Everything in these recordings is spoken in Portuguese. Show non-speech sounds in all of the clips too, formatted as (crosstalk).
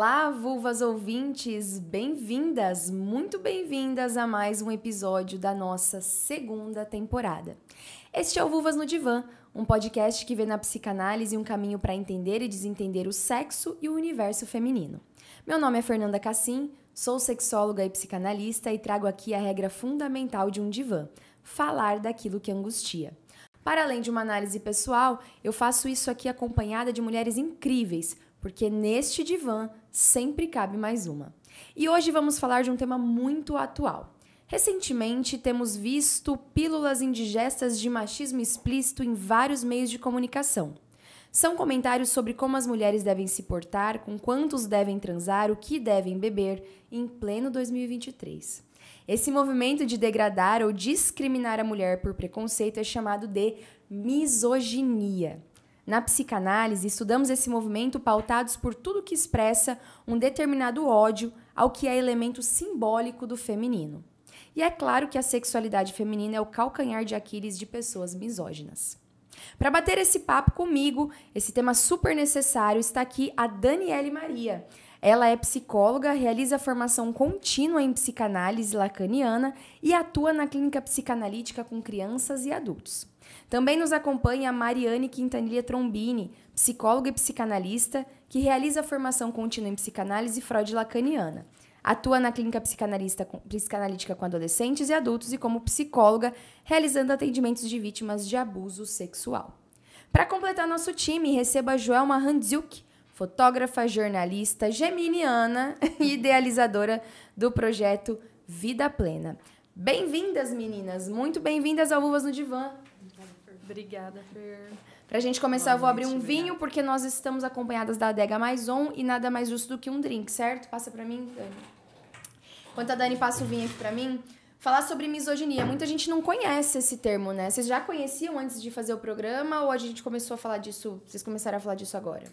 Olá, vulvas ouvintes! Bem-vindas, muito bem-vindas a mais um episódio da nossa segunda temporada. Este é o Vulvas no Divã, um podcast que vê na psicanálise um caminho para entender e desentender o sexo e o universo feminino. Meu nome é Fernanda Cassim, sou sexóloga e psicanalista e trago aqui a regra fundamental de um divã: falar daquilo que angustia. Para além de uma análise pessoal, eu faço isso aqui acompanhada de mulheres incríveis porque neste divã sempre cabe mais uma. E hoje vamos falar de um tema muito atual. Recentemente, temos visto pílulas indigestas de machismo explícito em vários meios de comunicação. São comentários sobre como as mulheres devem se portar, com quantos devem transar, o que devem beber, em pleno 2023. Esse movimento de degradar ou discriminar a mulher por preconceito é chamado de misoginia. Na psicanálise, estudamos esse movimento pautados por tudo que expressa um determinado ódio ao que é elemento simbólico do feminino. E é claro que a sexualidade feminina é o calcanhar de Aquiles de pessoas misóginas. Para bater esse papo comigo, esse tema super necessário, está aqui a Daniele Maria. Ela é psicóloga, realiza formação contínua em psicanálise lacaniana e atua na clínica psicanalítica com crianças e adultos. Também nos acompanha a Mariane Quintanilha Trombini, psicóloga e psicanalista, que realiza formação contínua em psicanálise Freud lacaniana. Atua na clínica psicanalítica com adolescentes e adultos e como psicóloga, realizando atendimentos de vítimas de abuso sexual. Para completar nosso time, receba a Joelma Handzuk, fotógrafa, jornalista, geminiana (laughs) e idealizadora do projeto Vida Plena. Bem-vindas, meninas! Muito bem-vindas ao Uvas no Divã. Obrigada, Fer. Pra gente começar, Boa eu vou abrir um noite, vinho, porque nós estamos acompanhadas da Adega Maison e nada mais justo do que um drink, certo? Passa pra mim, Dani. Enquanto a Dani passa o vinho aqui pra mim, falar sobre misoginia. Muita gente não conhece esse termo, né? Vocês já conheciam antes de fazer o programa ou a gente começou a falar disso? Vocês começaram a falar disso agora?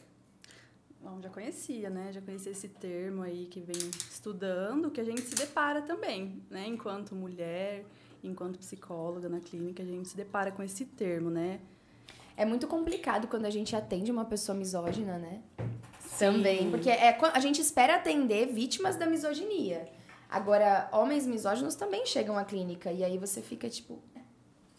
Bom, já conhecia, né? Já conhecia esse termo aí que vem estudando, que a gente se depara também, né? Enquanto mulher, enquanto psicóloga na clínica, a gente se depara com esse termo, né? É muito complicado quando a gente atende uma pessoa misógina, né? Sim. Também. Porque é, a gente espera atender vítimas da misoginia. Agora, homens misóginos também chegam à clínica. E aí você fica tipo. É,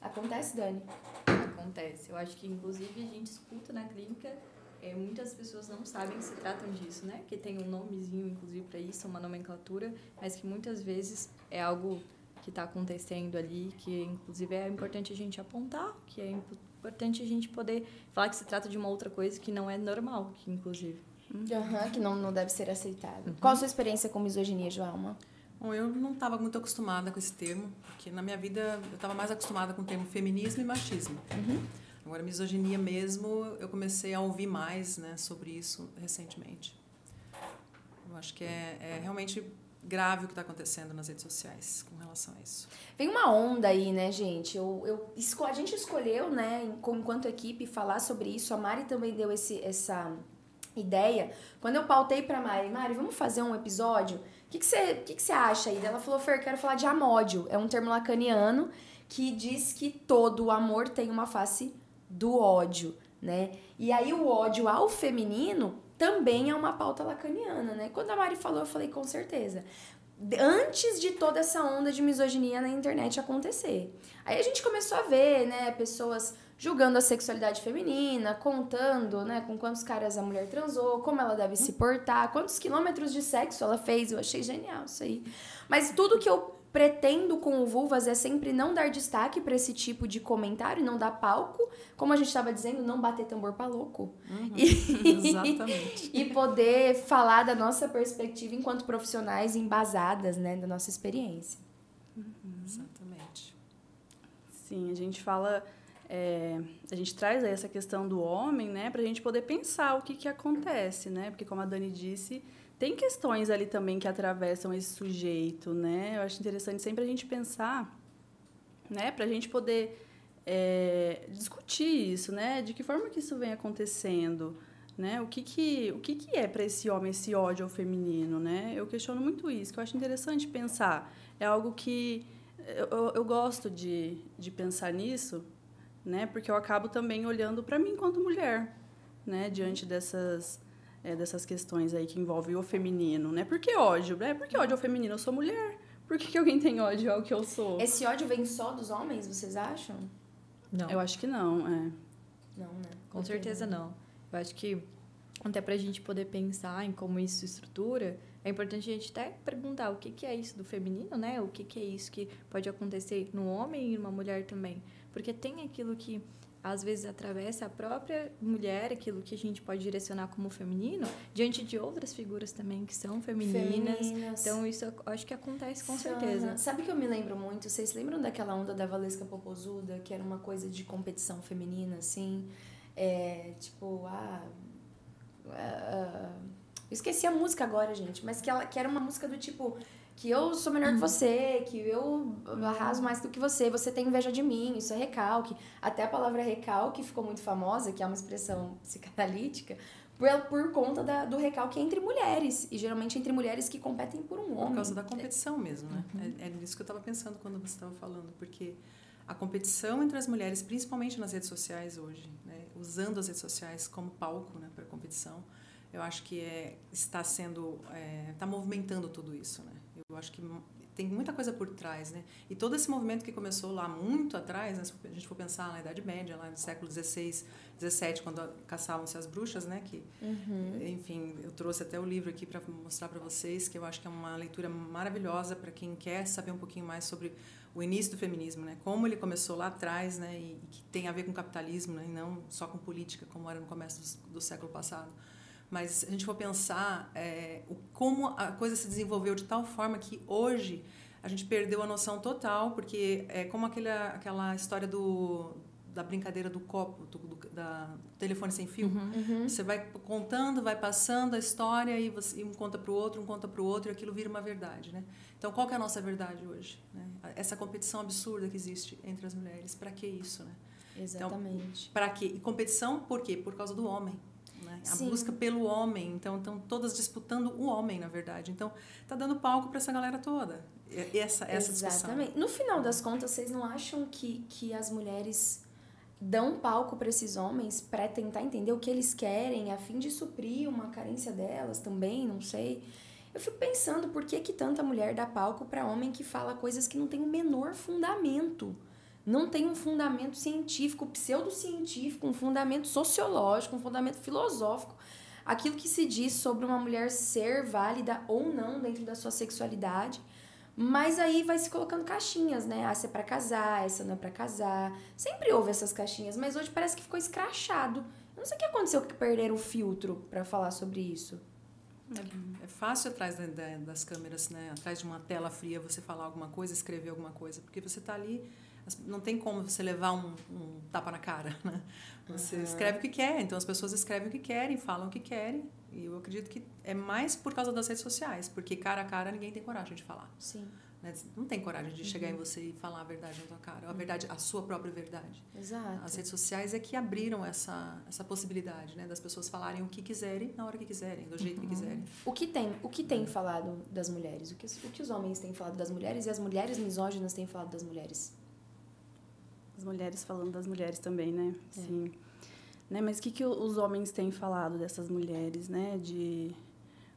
acontece, Dani? Acontece. Eu acho que, inclusive, a gente escuta na clínica. É, muitas pessoas não sabem que se tratam disso, né? Que tem um nomezinho, inclusive, para isso, uma nomenclatura, mas que muitas vezes é algo que está acontecendo ali, que inclusive é importante a gente apontar, que é importante a gente poder falar que se trata de uma outra coisa que não é normal, que inclusive. Uhum, que não, não deve ser aceitado. Uhum. Qual a sua experiência com misoginia, Joelma? Bom, eu não estava muito acostumada com esse termo, porque na minha vida eu estava mais acostumada com o termo feminismo e machismo. Uhum. Agora, misoginia mesmo, eu comecei a ouvir mais né, sobre isso recentemente. Eu acho que é, é realmente grave o que está acontecendo nas redes sociais com relação a isso. Vem uma onda aí, né, gente? Eu, eu, a gente escolheu, né, enquanto equipe, falar sobre isso. A Mari também deu esse, essa ideia. Quando eu pautei para Mari, Mari, vamos fazer um episódio? O que, que, você, que, que você acha aí? Ela falou, Fer, quero falar de amódio. É um termo lacaniano que diz que todo amor tem uma face do ódio, né? E aí o ódio ao feminino também é uma pauta lacaniana, né? Quando a Mari falou, eu falei com certeza. Antes de toda essa onda de misoginia na internet acontecer. Aí a gente começou a ver, né, pessoas julgando a sexualidade feminina, contando, né, com quantos caras a mulher transou, como ela deve se portar, quantos quilômetros de sexo ela fez. Eu achei genial isso aí. Mas tudo que eu pretendo com o Vulvas é sempre não dar destaque para esse tipo de comentário, não dar palco, como a gente estava dizendo, não bater tambor para louco. Uhum, e, (laughs) (laughs) exatamente. e poder falar da nossa perspectiva enquanto profissionais embasadas, né, da nossa experiência. Uhum. Exatamente. Sim, a gente fala é, a gente traz aí essa questão do homem, né, para a gente poder pensar o que, que acontece, né? Porque, como a Dani disse, tem questões ali também que atravessam esse sujeito, né? Eu acho interessante sempre a gente pensar, né, para a gente poder é, discutir isso, né? De que forma que isso vem acontecendo, né? O que que, o que, que é para esse homem esse ódio ao feminino, né? Eu questiono muito isso, que eu acho interessante pensar. É algo que eu, eu, gosto de, de pensar nisso, né? Porque eu acabo também olhando para mim enquanto mulher, né? Diante dessas é, dessas questões aí que envolvem o feminino, né? Por que ódio? É, por que ódio ao feminino? Eu sou mulher. Por que, que alguém tem ódio ao que eu sou? Esse ódio vem só dos homens, vocês acham? Não. Eu acho que não, é. Não, né? Com certeza não. Eu acho que até para a gente poder pensar em como isso estrutura, é importante a gente até perguntar o que, que é isso do feminino, né? O que, que é isso que pode acontecer no homem e numa mulher também. Porque tem aquilo que às vezes atravessa a própria mulher, aquilo que a gente pode direcionar como feminino, diante de outras figuras também que são femininas. Femininas. Então, isso eu acho que acontece com Sana. certeza. Sabe que eu me lembro muito? Vocês lembram daquela onda da Valesca Popozuda, que era uma coisa de competição feminina, assim? É, tipo, ah. ah, eu esqueci a música agora, gente, mas que, ela, que era uma música do tipo que eu sou melhor que você, que eu arraso mais do que você, você tem inveja de mim, isso é recalque. Até a palavra recalque ficou muito famosa, que é uma expressão psicanalítica, por, por conta da, do recalque entre mulheres, e geralmente entre mulheres que competem por um homem. Por causa da competição mesmo, né? É, é nisso que eu estava pensando quando você estava falando, porque a competição entre as mulheres, principalmente nas redes sociais hoje, né? usando as redes sociais como palco né, para competição, eu acho que é, está sendo, está é, movimentando tudo isso, né? Eu acho que tem muita coisa por trás, né? E todo esse movimento que começou lá muito atrás, né? se a gente for pensar na Idade Média, lá no século XVI, XVII, quando caçavam-se as bruxas, né? Que, uhum. enfim, eu trouxe até o livro aqui para mostrar para vocês, que eu acho que é uma leitura maravilhosa para quem quer saber um pouquinho mais sobre o início do feminismo, né? Como ele começou lá atrás, né? E, que tem a ver com capitalismo, né? E não só com política, como era no começo do, do século passado. Mas se a gente for pensar é, como a coisa se desenvolveu de tal forma que hoje a gente perdeu a noção total, porque é como aquela, aquela história do, da brincadeira do copo, do, do da telefone sem fio. Uhum, uhum. Você vai contando, vai passando a história e, você, e um conta para o outro, um conta para o outro e aquilo vira uma verdade, né? Então, qual que é a nossa verdade hoje? Né? Essa competição absurda que existe entre as mulheres. Para que isso, né? Exatamente. Então, para quê? E competição por quê? Por causa do homem a Sim. busca pelo homem. Então, estão todas disputando o homem, na verdade. Então, tá dando palco para essa galera toda. Essa, essa Exatamente. Discussão. No final das contas, vocês não acham que, que as mulheres dão palco para esses homens para tentar entender o que eles querem, a fim de suprir uma carência delas também? Não sei. Eu fico pensando por que, que tanta mulher dá palco para homem que fala coisas que não tem o menor fundamento não tem um fundamento científico, pseudocientífico, um fundamento sociológico, um fundamento filosófico. Aquilo que se diz sobre uma mulher ser válida ou não dentro da sua sexualidade. Mas aí vai se colocando caixinhas, né? Ah, essa é pra casar, essa não é pra casar. Sempre houve essas caixinhas, mas hoje parece que ficou escrachado. Eu não sei o que aconteceu que perderam o filtro para falar sobre isso. É, é fácil atrás das câmeras, né? Atrás de uma tela fria você falar alguma coisa, escrever alguma coisa, porque você está ali não tem como você levar um, um tapa na cara, né? Você uhum. escreve o que quer, então as pessoas escrevem o que querem, falam o que querem. E eu acredito que é mais por causa das redes sociais, porque cara a cara ninguém tem coragem de falar. Sim. Né? Não tem coragem de uhum. chegar em você e falar a verdade na tua cara, a verdade, a sua própria verdade. Exato. As redes sociais é que abriram essa, essa possibilidade, né, das pessoas falarem o que quiserem na hora que quiserem, do jeito uhum. que quiserem. O que tem, o que tem falado das mulheres? O que, o que os homens têm falado das mulheres e as mulheres misóginas têm falado das mulheres? As mulheres falando das mulheres também, né? É. Sim. Né? Mas o que, que os homens têm falado dessas mulheres, né? De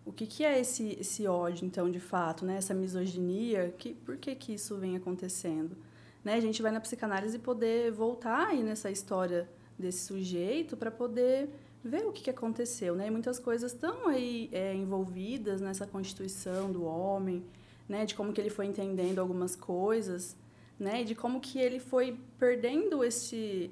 o que, que é esse, esse ódio, então, de fato, né? Essa misoginia, que, por que, que isso vem acontecendo? Né? A gente vai na psicanálise poder voltar aí nessa história desse sujeito para poder ver o que, que aconteceu, né? E muitas coisas estão aí é, envolvidas nessa constituição do homem, né? De como que ele foi entendendo algumas coisas, né? De como que ele foi perdendo esse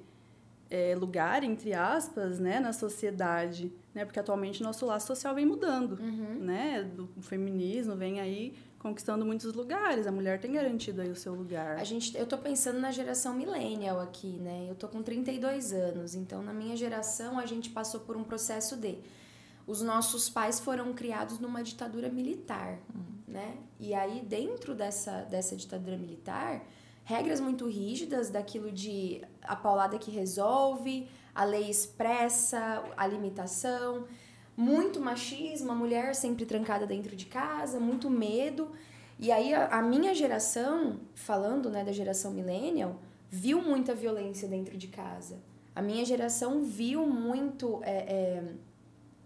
é, lugar, entre aspas, né, na sociedade, né? Porque atualmente nosso laço social vem mudando, uhum. né? Do feminismo vem aí conquistando muitos lugares. A mulher tem garantido aí o seu lugar. A gente, eu tô pensando na geração millennial aqui, né? Eu tô com 32 anos, então na minha geração a gente passou por um processo de os nossos pais foram criados numa ditadura militar, uhum. né? E aí dentro dessa dessa ditadura militar, regras muito rígidas daquilo de a paulada que resolve, a lei expressa, a limitação, muito machismo, a mulher sempre trancada dentro de casa, muito medo. E aí a, a minha geração, falando né, da geração millennial, viu muita violência dentro de casa. A minha geração viu muito é, é,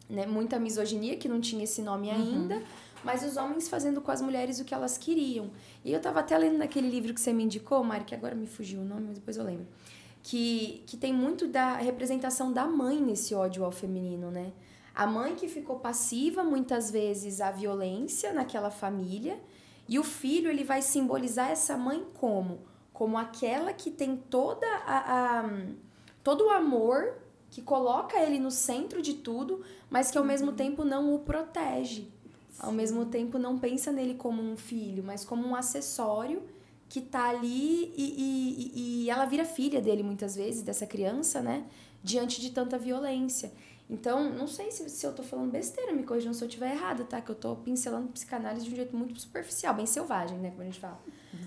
né, muita misoginia, que não tinha esse nome Uhum. Mas os homens fazendo com as mulheres o que elas queriam. E eu tava até lendo naquele livro que você me indicou, Mari, que agora me fugiu o nome, mas depois eu lembro. Que, que tem muito da representação da mãe nesse ódio ao feminino, né? A mãe que ficou passiva, muitas vezes, à violência naquela família, e o filho, ele vai simbolizar essa mãe como? Como aquela que tem toda a, a todo o amor, que coloca ele no centro de tudo, mas que ao mesmo tempo não o protege. Ao mesmo tempo não pensa nele como um filho, mas como um acessório que tá ali e, e, e- ela vira filha dele muitas vezes, dessa criança, né? Diante de tanta violência. Então, não sei se, se eu tô falando besteira, me corrijam se eu estiver errada, tá? Que eu tô pincelando psicanálise de um jeito muito superficial, bem selvagem, né? Como a gente fala.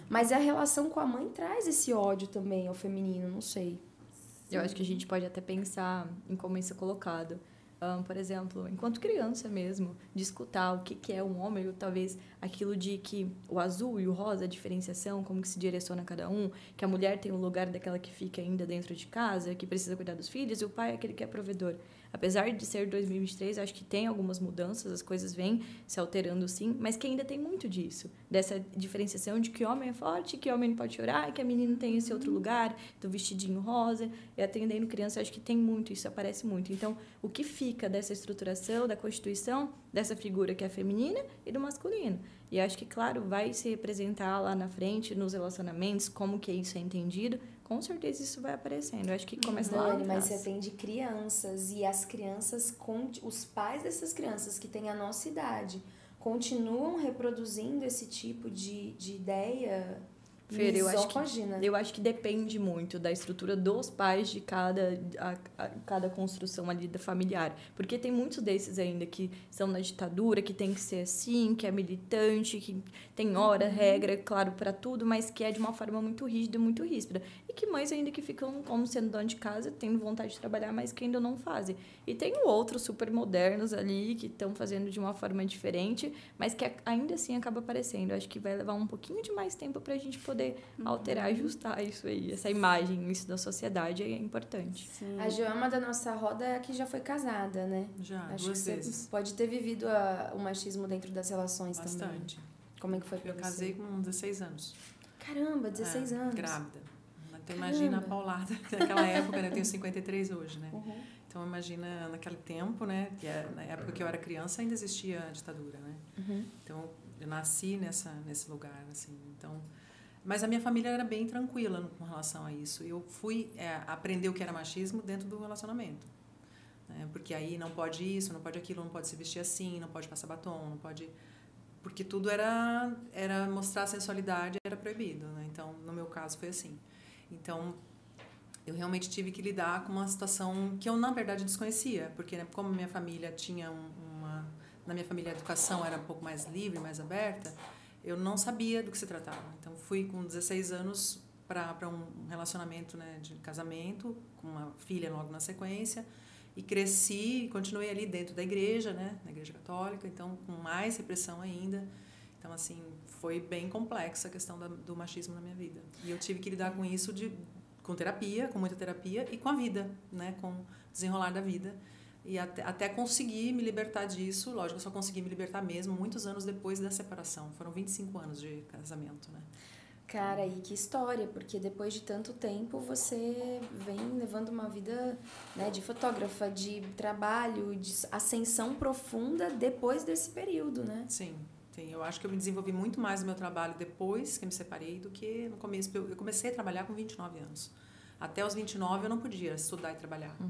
Mas a relação com a mãe traz esse ódio também ao feminino, não sei. Eu acho que a gente pode até pensar em como isso é colocado. Ahn, por exemplo, enquanto criança mesmo, de escutar o que, que é um homem, ou talvez aquilo de que o azul e o rosa, a diferenciação, como que se direciona cada um, que a mulher tem o lugar daquela que fica ainda dentro de casa, que precisa cuidar dos filhos, e o pai é aquele que é provedor. Apesar de ser 2023, acho que tem algumas mudanças, as coisas vêm se alterando sim, mas que ainda tem muito disso, dessa diferenciação de que homem é forte, que homem não pode chorar, que a menina tem esse outro lugar, do vestidinho rosa, e atendendo criança, acho que tem muito, isso aparece muito. Então, o que fica dessa estruturação, da constituição, dessa figura que é feminina e do masculino? E acho que, claro, vai se representar lá na frente, nos relacionamentos, como que isso é entendido, com certeza isso vai aparecendo. Eu acho que começa lá Dani, mas você atende crianças e as crianças, os pais dessas crianças que têm a nossa idade, continuam reproduzindo esse tipo de, de ideia Fer, eu acho que-. Eu acho que depende muito da estrutura dos pais de cada, a, a- cada construção ali da familiar. Porque tem muitos desses ainda que são na ditadura, que tem que ser assim, que é militante, que tem hora, regra, claro, para tudo, mas que é de uma forma muito rígida, muito ríspida. E que mães ainda que ficam como sendo dona de casa, tendo vontade de trabalhar, mas que ainda não fazem. E tem outros super modernos ali que estão fazendo de uma forma diferente, mas que ainda assim acaba aparecendo. Eu acho que vai levar um pouquinho de mais tempo para a gente poder alterar, ajustar isso aí, essa imagem, isso da sociedade é importante. Sim. A Joama da nossa roda é a que já foi casada, né? Já, Acho que duas você vezes. pode ter vivido a- o machismo dentro das relações também. Bastante. Como é que foi pra Eu você? casei com 16 anos. Caramba, 16 É, anos. Grávida. Então imagina a paulada (laughs) naquela época, né? Eu tenho 53 hoje, né? Uhum. Então imagina naquele tempo, né? Que é, na época que eu era criança ainda existia a ditadura, né? Uhum. Então eu nasci nessa nesse lugar, assim. Então, mas a minha família era bem tranquila com relação a isso. Eu fui é, aprender o que era machismo dentro do relacionamento. Né? Porque aí não pode isso, não pode aquilo, não pode se vestir assim, não pode passar batom, não pode porque tudo era era mostrar sensualidade era proibido, né? Então, no meu caso foi assim. Então, eu realmente tive que lidar com uma situação que eu na verdade desconhecia, porque né, como minha família tinha um- uma na minha família a educação era um pouco mais livre, mais aberta, eu não sabia do que se tratava. Então, fui com 16 anos para um relacionamento né, de casamento, com uma filha logo na sequência, e cresci continuei ali dentro da igreja, né, na igreja católica, então com mais repressão ainda. Então, assim, foi bem complexa a questão da, do machismo na minha vida. E eu tive que lidar com isso de, com terapia, com muita terapia, e com a vida, né, com o desenrolar da vida. E até, até conseguir me libertar disso, lógico, eu só consegui me libertar mesmo muitos anos depois da separação. Foram 25 anos de casamento, né? Cara, e que história, porque depois de tanto tempo você vem levando uma vida né, de fotógrafa, de trabalho, de ascensão profunda depois desse período, né? Sim, sim. Eu acho que eu me desenvolvi muito mais no meu trabalho depois que me separei do que no começo. Eu comecei a trabalhar com 29 anos. Até os 29 eu não podia estudar e trabalhar. Eu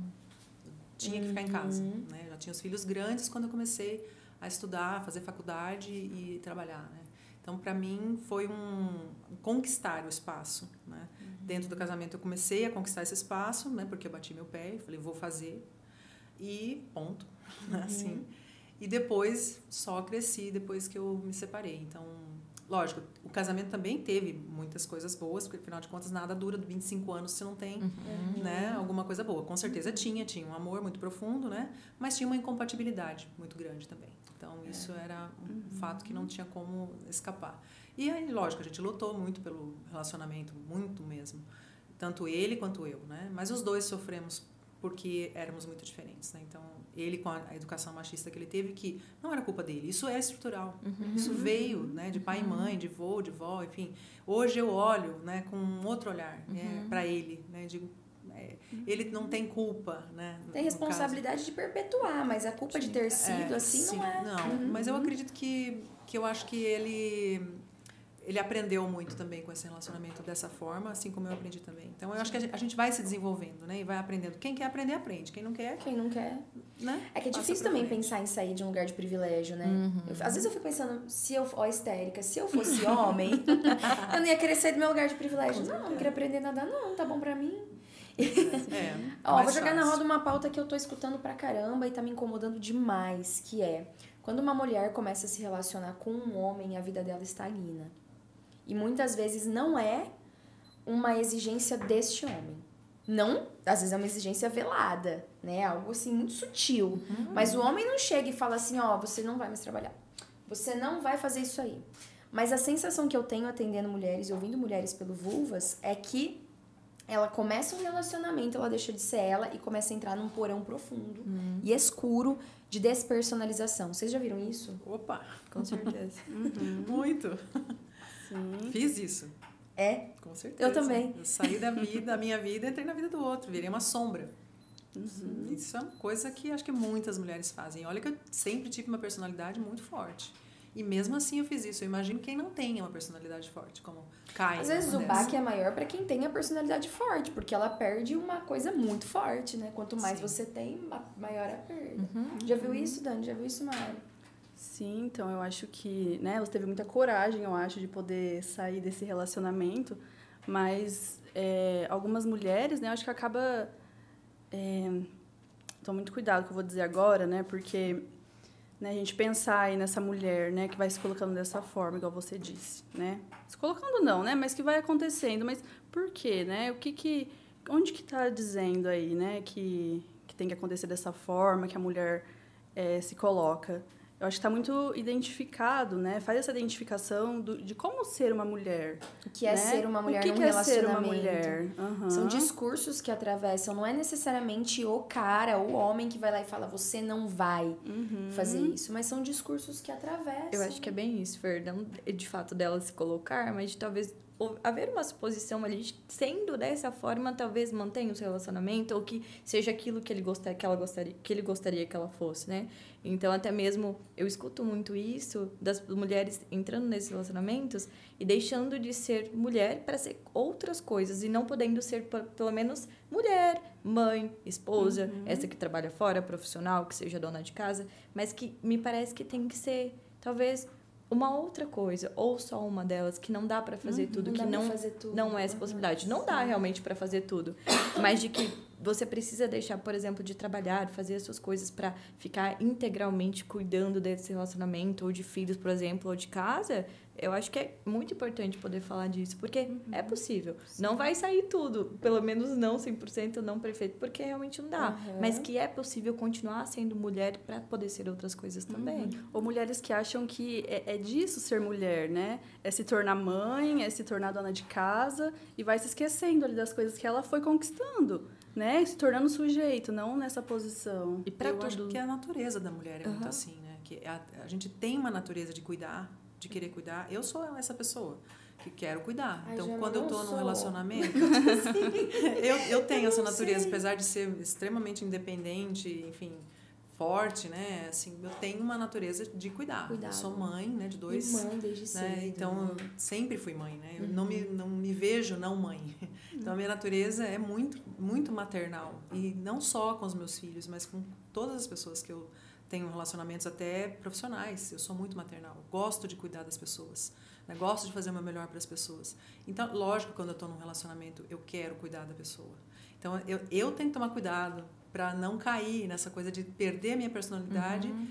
tinha que ficar em casa. Uhum. Né? Eu já tinha os filhos grandes quando eu comecei a estudar, a fazer faculdade e trabalhar. Né? Então, para mim, foi um conquistar o espaço. Né? Dentro do casamento, eu comecei a conquistar esse espaço, né? porque eu bati meu pé e falei, vou fazer. E ponto. né? (laughs) Assim. E depois, só cresci depois que eu me separei. Então, lógico, o casamento também teve muitas coisas boas, porque afinal de contas, nada dura de 25 anos se não tem Uhum. né, alguma coisa boa. Com certeza tinha, tinha um amor muito profundo, né? Mas tinha uma incompatibilidade muito grande também. Então isso era um fato que não tinha como escapar. E aí, lógico, a gente lutou muito pelo relacionamento, muito mesmo. Tanto ele quanto eu, né? Mas os dois sofremos porque éramos muito diferentes, né? Então, ele com a educação machista que ele teve, que não era culpa dele, isso é estrutural. Uhum. Isso veio, né, de pai e mãe, de vô, de vó, enfim. Hoje eu olho, né, com um outro olhar, né, uhum. para ele, né? Digo, é, ele não tem culpa, né? Tem responsabilidade de perpetuar, mas a culpa de ter sido é, assim sim, não é. Não, uhum. mas eu acredito que que eu acho que ele ele aprendeu muito também com esse relacionamento dessa forma, assim como eu aprendi também. Então eu acho que a gente vai se desenvolvendo, né? E vai aprendendo. Quem quer aprender, aprende. Quem não quer. Quem não quer. Né? É que é difícil também pensar em sair de um lugar de privilégio, né? Uhum. Eu, às vezes eu fico pensando, se eu. Ó, histérica, se eu fosse homem, (laughs) eu não ia querer sair do meu lugar de privilégio. Não, não queria aprender nada, não, tá bom pra mim. É, Ó, vou jogar fácil. na roda uma pauta que eu tô escutando pra caramba e tá me incomodando demais, que é quando uma mulher começa a se relacionar com um homem, a vida dela estagna. E muitas vezes não é uma exigência deste homem. Não, às vezes é uma exigência velada, né? Algo assim muito sutil. Uhum. Mas o homem não chega e fala assim: ó, oh, você não vai mais trabalhar. Você não vai fazer isso aí. Mas a sensação que eu tenho atendendo mulheres e ouvindo mulheres pelo Vulvas é que ela começa um relacionamento, ela deixa de ser ela e começa a entrar num porão profundo uhum. e escuro de despersonalização. Vocês já viram isso? Opa! Com certeza. (laughs) uhum. Muito. (laughs) Sim. Fiz isso. É? Com certeza. Eu também. Eu saí da vida, da minha vida e entrei na vida do outro. Virei uma sombra. Uhum. Isso é uma coisa que acho que muitas mulheres fazem. Olha que eu sempre tive uma personalidade muito forte. E mesmo assim eu fiz isso. Eu imagino quem não tenha uma personalidade forte, como cai. Às vezes o baque é maior para quem tem a personalidade forte, porque ela perde uma coisa muito forte, né? Quanto mais Sim. você tem, maior a perda. Uhum. Já viu isso, Dani? Já viu isso, Mari? Sim, então eu acho que, né, ela teve muita coragem, eu acho, de poder sair desse relacionamento, mas é, algumas mulheres, né, eu acho que acaba é, então muito cuidado que eu vou dizer agora, né, porque né, a gente pensar aí nessa mulher, né, que vai se colocando dessa forma, igual você disse, né, se colocando não, né, mas que vai acontecendo, mas por quê, né, o que que, onde que está dizendo aí, né, que que tem que acontecer dessa forma, que a mulher é, se coloca eu acho que está muito identificado, né? Faz essa identificação do, de como ser uma mulher. O que é né? ser uma mulher o que num que relacionamento. É ser uma mulher? Uhum. São discursos que atravessam, não é necessariamente o cara, o homem que vai lá e fala, você não vai uhum. fazer isso, mas são discursos que atravessam. Eu acho que é bem isso, Fer, não de fato dela se colocar, mas de talvez haver uma suposição ali, sendo dessa forma, talvez mantenha o seu relacionamento ou que seja aquilo que ele gostaria, que ela gostaria, que ele gostaria que ela fosse, né? Então, até mesmo eu escuto muito isso das mulheres entrando nesses relacionamentos e deixando de ser mulher para ser outras coisas e não podendo ser pelo menos mulher, mãe, esposa, uhum. essa que trabalha fora, profissional, que seja dona de casa, mas que me parece que tem que ser talvez uma outra coisa ou só uma delas que não dá para fazer uhum, tudo, não que não tudo. não é essa possibilidade. Não dá realmente para fazer tudo, mas de que você precisa deixar, por exemplo, de trabalhar, fazer as suas coisas para ficar integralmente cuidando desse relacionamento ou de filhos, por exemplo, ou de casa, eu acho que é muito importante poder falar disso, porque uhum. é possível. Sim. Não vai sair tudo, pelo menos não 100% não perfeito, porque realmente não dá. Uhum. Mas que é possível continuar sendo mulher para poder ser outras coisas também. Uhum. Ou mulheres que acham que é, é disso ser mulher, né? É se tornar mãe, é se tornar dona de casa e vai se esquecendo ali das coisas que ela foi conquistando né? Se tornando sujeito, não nessa posição. E para tudo. acho que a natureza da mulher é uhum. muito assim, né? Que a, a gente tem uma natureza de cuidar, de querer cuidar. Eu sou essa pessoa que quero cuidar. Ai, então, quando eu sou. num relacionamento, (laughs) (laughs) eu, eu tenho essa natureza, apesar de ser extremamente independente, enfim, forte, né? Assim, eu tenho uma natureza de cuidar. Cuidado. Eu sou mãe, né, de dois, e mãe desde né? Cedo, então né? eu sempre fui mãe, né? Eu uhum. não me não me vejo não mãe. (laughs) Então a minha natureza é muito muito maternal e não só com os meus filhos, mas com todas as pessoas que eu tenho relacionamentos até profissionais. Eu sou muito maternal. Gosto de cuidar das pessoas. Né? Gosto de fazer o meu melhor para as pessoas. Então, lógico, quando eu estou num relacionamento, eu quero cuidar da pessoa. Então, eu, eu tenho que tomar cuidado para não cair nessa coisa de perder a minha personalidade uhum.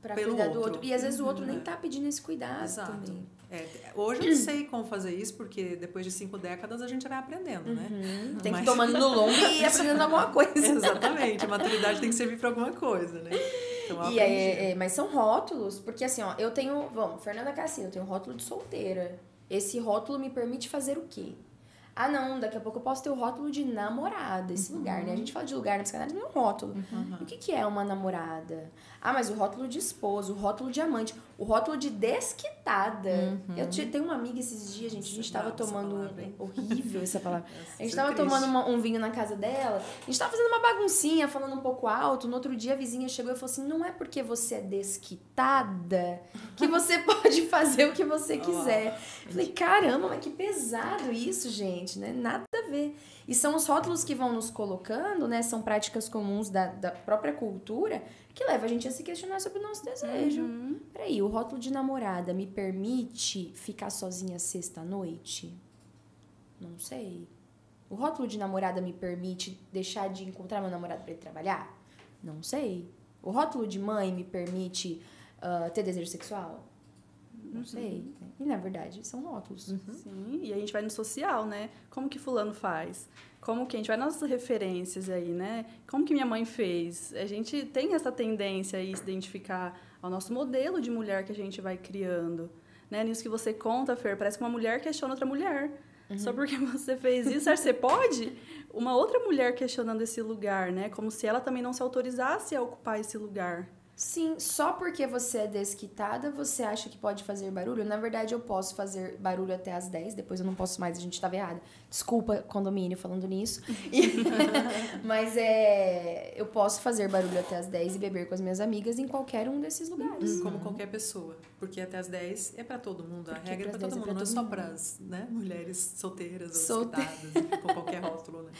para cuidar outro. do outro. E às vezes o outro uhum. nem tá pedindo esse cuidado Exato. também. É, hoje eu sei como fazer isso, porque depois de cinco décadas a gente vai aprendendo, né? Uhum. Tem que ir tomando no longo e aprendendo alguma (laughs) coisa. Exatamente, a maturidade tem que servir para alguma coisa, né? Então, e é, é, mas são rótulos, porque assim, ó, eu tenho, vamos, Fernanda Cassino, eu tenho rótulo de solteira. Esse rótulo me permite fazer o quê? Ah, não, daqui a pouco eu posso ter o rótulo de namorada, esse Uhum. lugar, né? A gente fala de lugar na psicanálise, não é um rótulo. Uhum. E O que, que é uma namorada? Ah, mas o rótulo de esposo, o rótulo de amante, o rótulo de desquitada. Eu te- tenho uma amiga esses dias, gente, a gente Nossa, tava brava essa tomando palavra, horrível essa palavra. A gente Isso é tomando uma- um vinho na casa dela, a gente tava fazendo uma baguncinha, falando um pouco alto. No outro dia a vizinha chegou e falou assim: não é porque você é desquitada que você (laughs) pode fazer o que você quiser. Eu Falei, caramba, mas que pesado isso, gente, né? Nada a ver. E são os rótulos que vão nos colocando, né? São práticas comuns da, da própria cultura que leva a gente a se questionar sobre o nosso desejo. Uhum. Peraí, o rótulo de namorada me permite ficar sozinha sexta-noite? Não sei. O rótulo de namorada me permite deixar de encontrar meu namorado para ir trabalhar? Não sei. O rótulo de mãe me permite ah, ter desejo sexual? Não sei. E na verdade, são rótulos. Sim, e a gente vai no social, né? Como que fulano faz? Como que a gente vai nas referências aí, né? Como que minha mãe fez? A gente tem essa tendência aí se identificar ao nosso modelo de mulher que a gente vai criando. Né? Nisso que você conta, Fer, parece que uma mulher questiona outra mulher. Só porque (laughs) você fez isso, você pode? Uma outra mulher questionando esse lugar, né? Como se ela também não se autorizasse a ocupar esse lugar. Sim, só porque você é desquitada, você acha que pode fazer barulho? Na verdade, eu posso fazer barulho até as 10, depois eu não posso mais, a gente estava errada. Desculpa, condomínio, falando nisso. E- (laughs) Mas é. Eu posso fazer barulho até as 10 e beber com as minhas amigas em qualquer um desses lugares. Como qualquer pessoa. Porque até as 10 é pra todo mundo. A Porque regra é pra pras todo 10 é mundo, pra não é só mundo. pras né, mulheres solteiras ou Solte- desquitadas, com qualquer rótulo, né?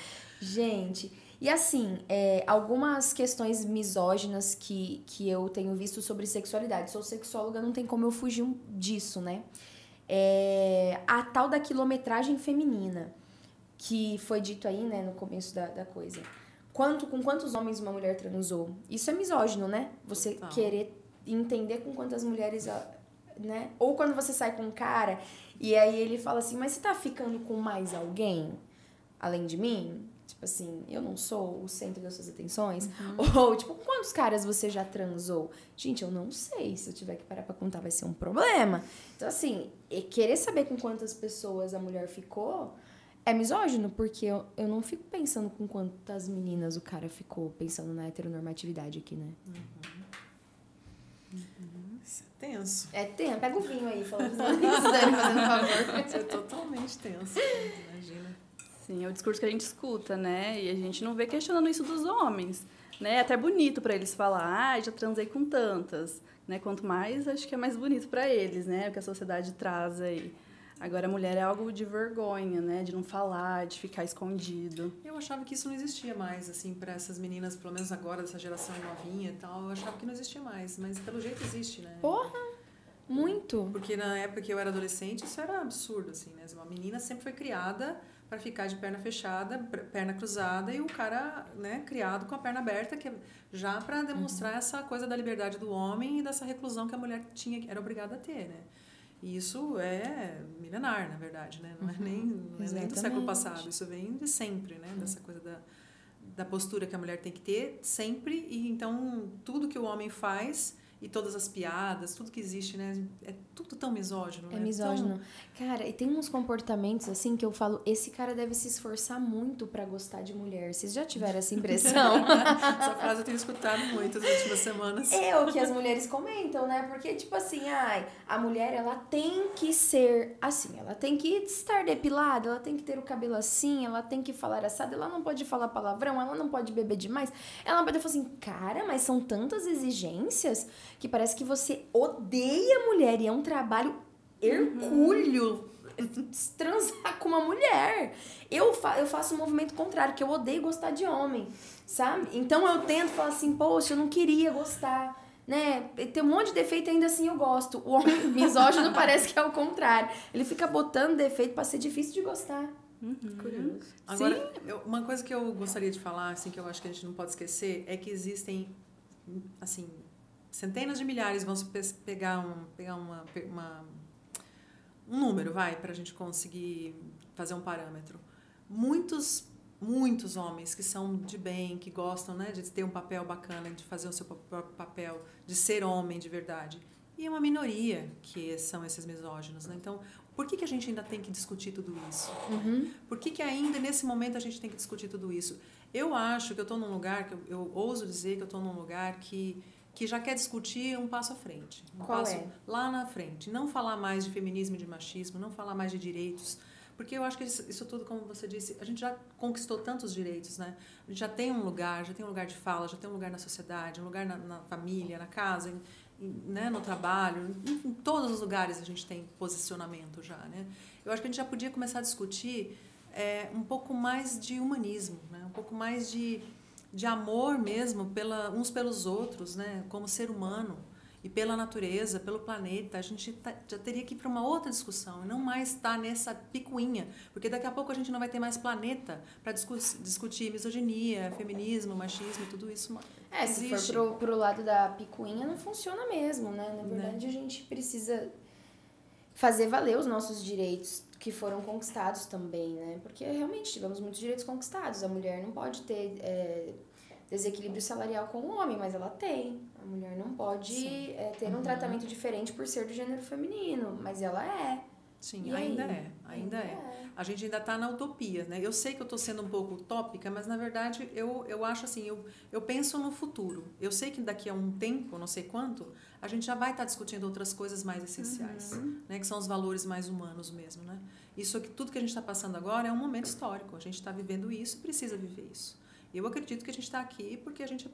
Gente, e assim, é, algumas questões misóginas que, que eu tenho visto sobre sexualidade. Sou sexóloga, não tem como eu fugir disso, né? É, a tal da quilometragem feminina, que foi dito aí, né, no começo da, da coisa. Quanto, com quantos homens uma mulher transou? Isso é misógino, né? Você Total. querer entender com quantas mulheres, ah, né? Ou quando você sai com um cara e aí ele fala assim, mas você tá ficando com mais alguém além de mim? Tipo assim, eu não sou o centro das suas atenções? (laughs) Ou, tipo, quantos caras você já transou? Gente, eu não sei. Se eu tiver que parar pra contar, vai ser um problema. Então, assim, e querer saber com quantas pessoas a mulher ficou é misógino, porque eu, eu não fico pensando com quantas meninas o cara ficou, pensando na heteronormatividade aqui, né? Isso é tenso. É, tem, pega o vinho aí, falando (laughs) isso, Dani, fazendo favor. Isso é totalmente tenso. Imagina. Sim, é o discurso que a gente escuta, né? E a gente não vê questionando isso dos homens. Né? É até bonito para eles falar, ah, já transei com tantas. Né? Quanto mais, acho que é mais bonito para eles, né? O que a sociedade traz aí. Agora, a mulher é algo de vergonha, né? De não falar, de ficar escondido. Eu achava que isso não existia mais, assim, para essas meninas, pelo menos agora, dessa geração novinha e tal. Eu achava que não existia mais, mas pelo jeito existe, né? Porra, muito. Porque na época que eu era adolescente, isso era absurdo, assim, né? Uma menina sempre foi criada para ficar de perna fechada, per- perna cruzada, e o cara, né, criado com a perna aberta, que é já para demonstrar Uhum. essa coisa da liberdade do homem e dessa reclusão que a mulher tinha, era obrigada a ter, né? E isso é milenar, na verdade, né? Não é nem, não é nem do século Uhum. Passado, isso vem de sempre, né? Dessa coisa da, da postura que a mulher tem que ter sempre, e então tudo que o homem faz e todas as piadas, tudo que existe, né? É tudo tão misógino, É né? misógino. Cara, e tem uns comportamentos assim que eu falo, esse cara deve se esforçar muito pra gostar de mulher. Vocês já tiveram essa impressão? Tão... (laughs) Essa frase eu tenho escutado muito nas últimas semanas. É o que as mulheres comentam, né? Porque, tipo assim, ai, a mulher, ela tem que ser assim, ela tem que estar depilada, ela tem que ter o cabelo assim, ela tem que falar assado, ela não pode falar palavrão, ela não pode beber demais. Ela não pode falar assim, cara, mas são tantas exigências que parece que você odeia a mulher e é um trabalho hercúleo (laughs) transar com uma mulher. Eu, fa eu faço um movimento contrário, que eu odeio gostar de homem, sabe? Então eu tento falar assim, poxa, eu não queria gostar, né? Tem um monte de defeito e ainda assim eu gosto. O homem (laughs) misógino parece que é o contrário. Ele fica botando defeito pra ser difícil de gostar. Curioso. Agora, eu- uma coisa que eu gostaria de falar, assim, que eu acho que a gente não pode esquecer, é que existem, assim, centenas de milhares, pe- pegar, um, pegar uma, uma, um número, vai, para a gente conseguir fazer um parâmetro. Muitos, muitos homens que são de bem, que gostam, né, de ter um papel bacana, de fazer o seu próprio papel, de ser homem de verdade. E é uma minoria que são esses misóginos, né? Então, Por que, que a gente ainda tem que discutir tudo isso? Uhum. Por que, que ainda nesse momento a gente tem que discutir tudo isso? Eu acho que eu estou num lugar, que eu, eu, ouso dizer que eu estou num lugar que, que já quer discutir um passo à frente. Um Qual passo é? lá na frente. Não falar mais de feminismo e de machismo, não falar mais de direitos. Porque eu acho que isso, isso tudo, como você disse, a gente já conquistou tantos direitos, né? A gente já tem um lugar, já tem um lugar de fala, já tem um lugar na sociedade, um lugar na, na família, na casa, em, em, né, no trabalho, em, em todos os lugares a gente tem posicionamento já, né? Eu acho que a gente já podia começar a discutir é, um pouco mais de humanismo, né? um pouco mais de, de amor mesmo pela, uns pelos outros, né? como ser humano e pela natureza, pelo planeta. A gente tá, já teria que ir para uma outra discussão e não mais estar tá nessa picuinha, porque daqui a pouco a gente não vai ter mais planeta para discu discutir misoginia, feminismo, machismo e tudo isso. É, se for pro, pro lado da picuinha, não funciona mesmo, né? Na verdade, né? a gente precisa fazer valer os nossos direitos que foram conquistados também, né? Porque realmente tivemos muitos direitos conquistados. A mulher não pode ter é, desequilíbrio salarial com o homem, mas ela tem. A mulher não pode é, ter um uhum. tratamento diferente por ser do gênero feminino, mas ela é. Sim, ainda é, ainda, ainda é. é. A gente ainda está na utopia, né? Eu sei que eu estou sendo um pouco utópica, mas na verdade eu, eu acho assim, eu, eu penso no futuro. Eu sei que daqui a um tempo, não sei quanto, a gente já vai estar tá discutindo outras coisas mais essenciais, uhum. né? Que são os valores mais humanos mesmo, né? Isso aqui, tudo que a gente está passando agora é um momento histórico. A gente está vivendo isso e precisa viver isso. Eu acredito que a gente está aqui porque a gente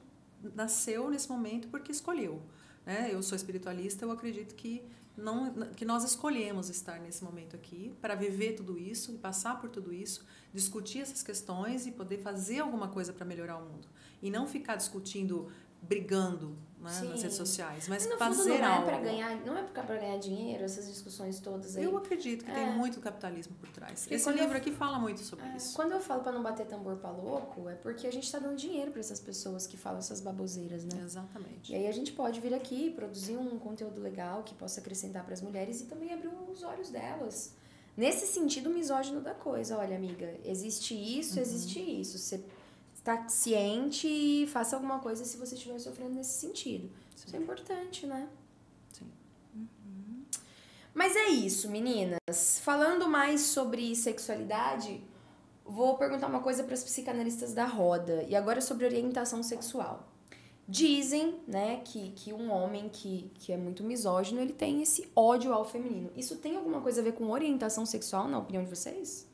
nasceu nesse momento porque escolheu. Né? Eu sou espiritualista, eu acredito que não, que nós escolhemos estar nesse momento aqui para viver tudo isso e passar por tudo isso, discutir essas questões e poder fazer alguma coisa para melhorar o mundo. E não ficar discutindo, brigando né, nas redes sociais, mas no fazer fundo não algo. É pra ganhar, não é para ganhar dinheiro, essas discussões todas aí. Eu acredito que é. tem muito capitalismo por trás. Porque Esse livro eu, aqui fala muito sobre é, isso. Quando eu falo para não bater tambor para louco, é porque a gente está dando dinheiro para essas pessoas que falam essas baboseiras, né? Exatamente. E aí a gente pode vir aqui produzir um conteúdo legal que possa acrescentar para as mulheres e também abrir os olhos delas. Nesse sentido misógino da coisa, olha, amiga, existe isso, uhum. existe isso. Você está ciente e faça alguma coisa se você estiver sofrendo nesse sentido. Sim. Isso é importante, né? Sim. Uhum. Mas é isso, meninas. Falando mais sobre sexualidade, vou perguntar uma coisa para as psicanalistas da roda. E agora sobre orientação sexual. Dizem, né, que, que um homem que, que é muito misógino, ele tem esse ódio ao feminino. Isso tem alguma coisa a ver com orientação sexual, na opinião de vocês?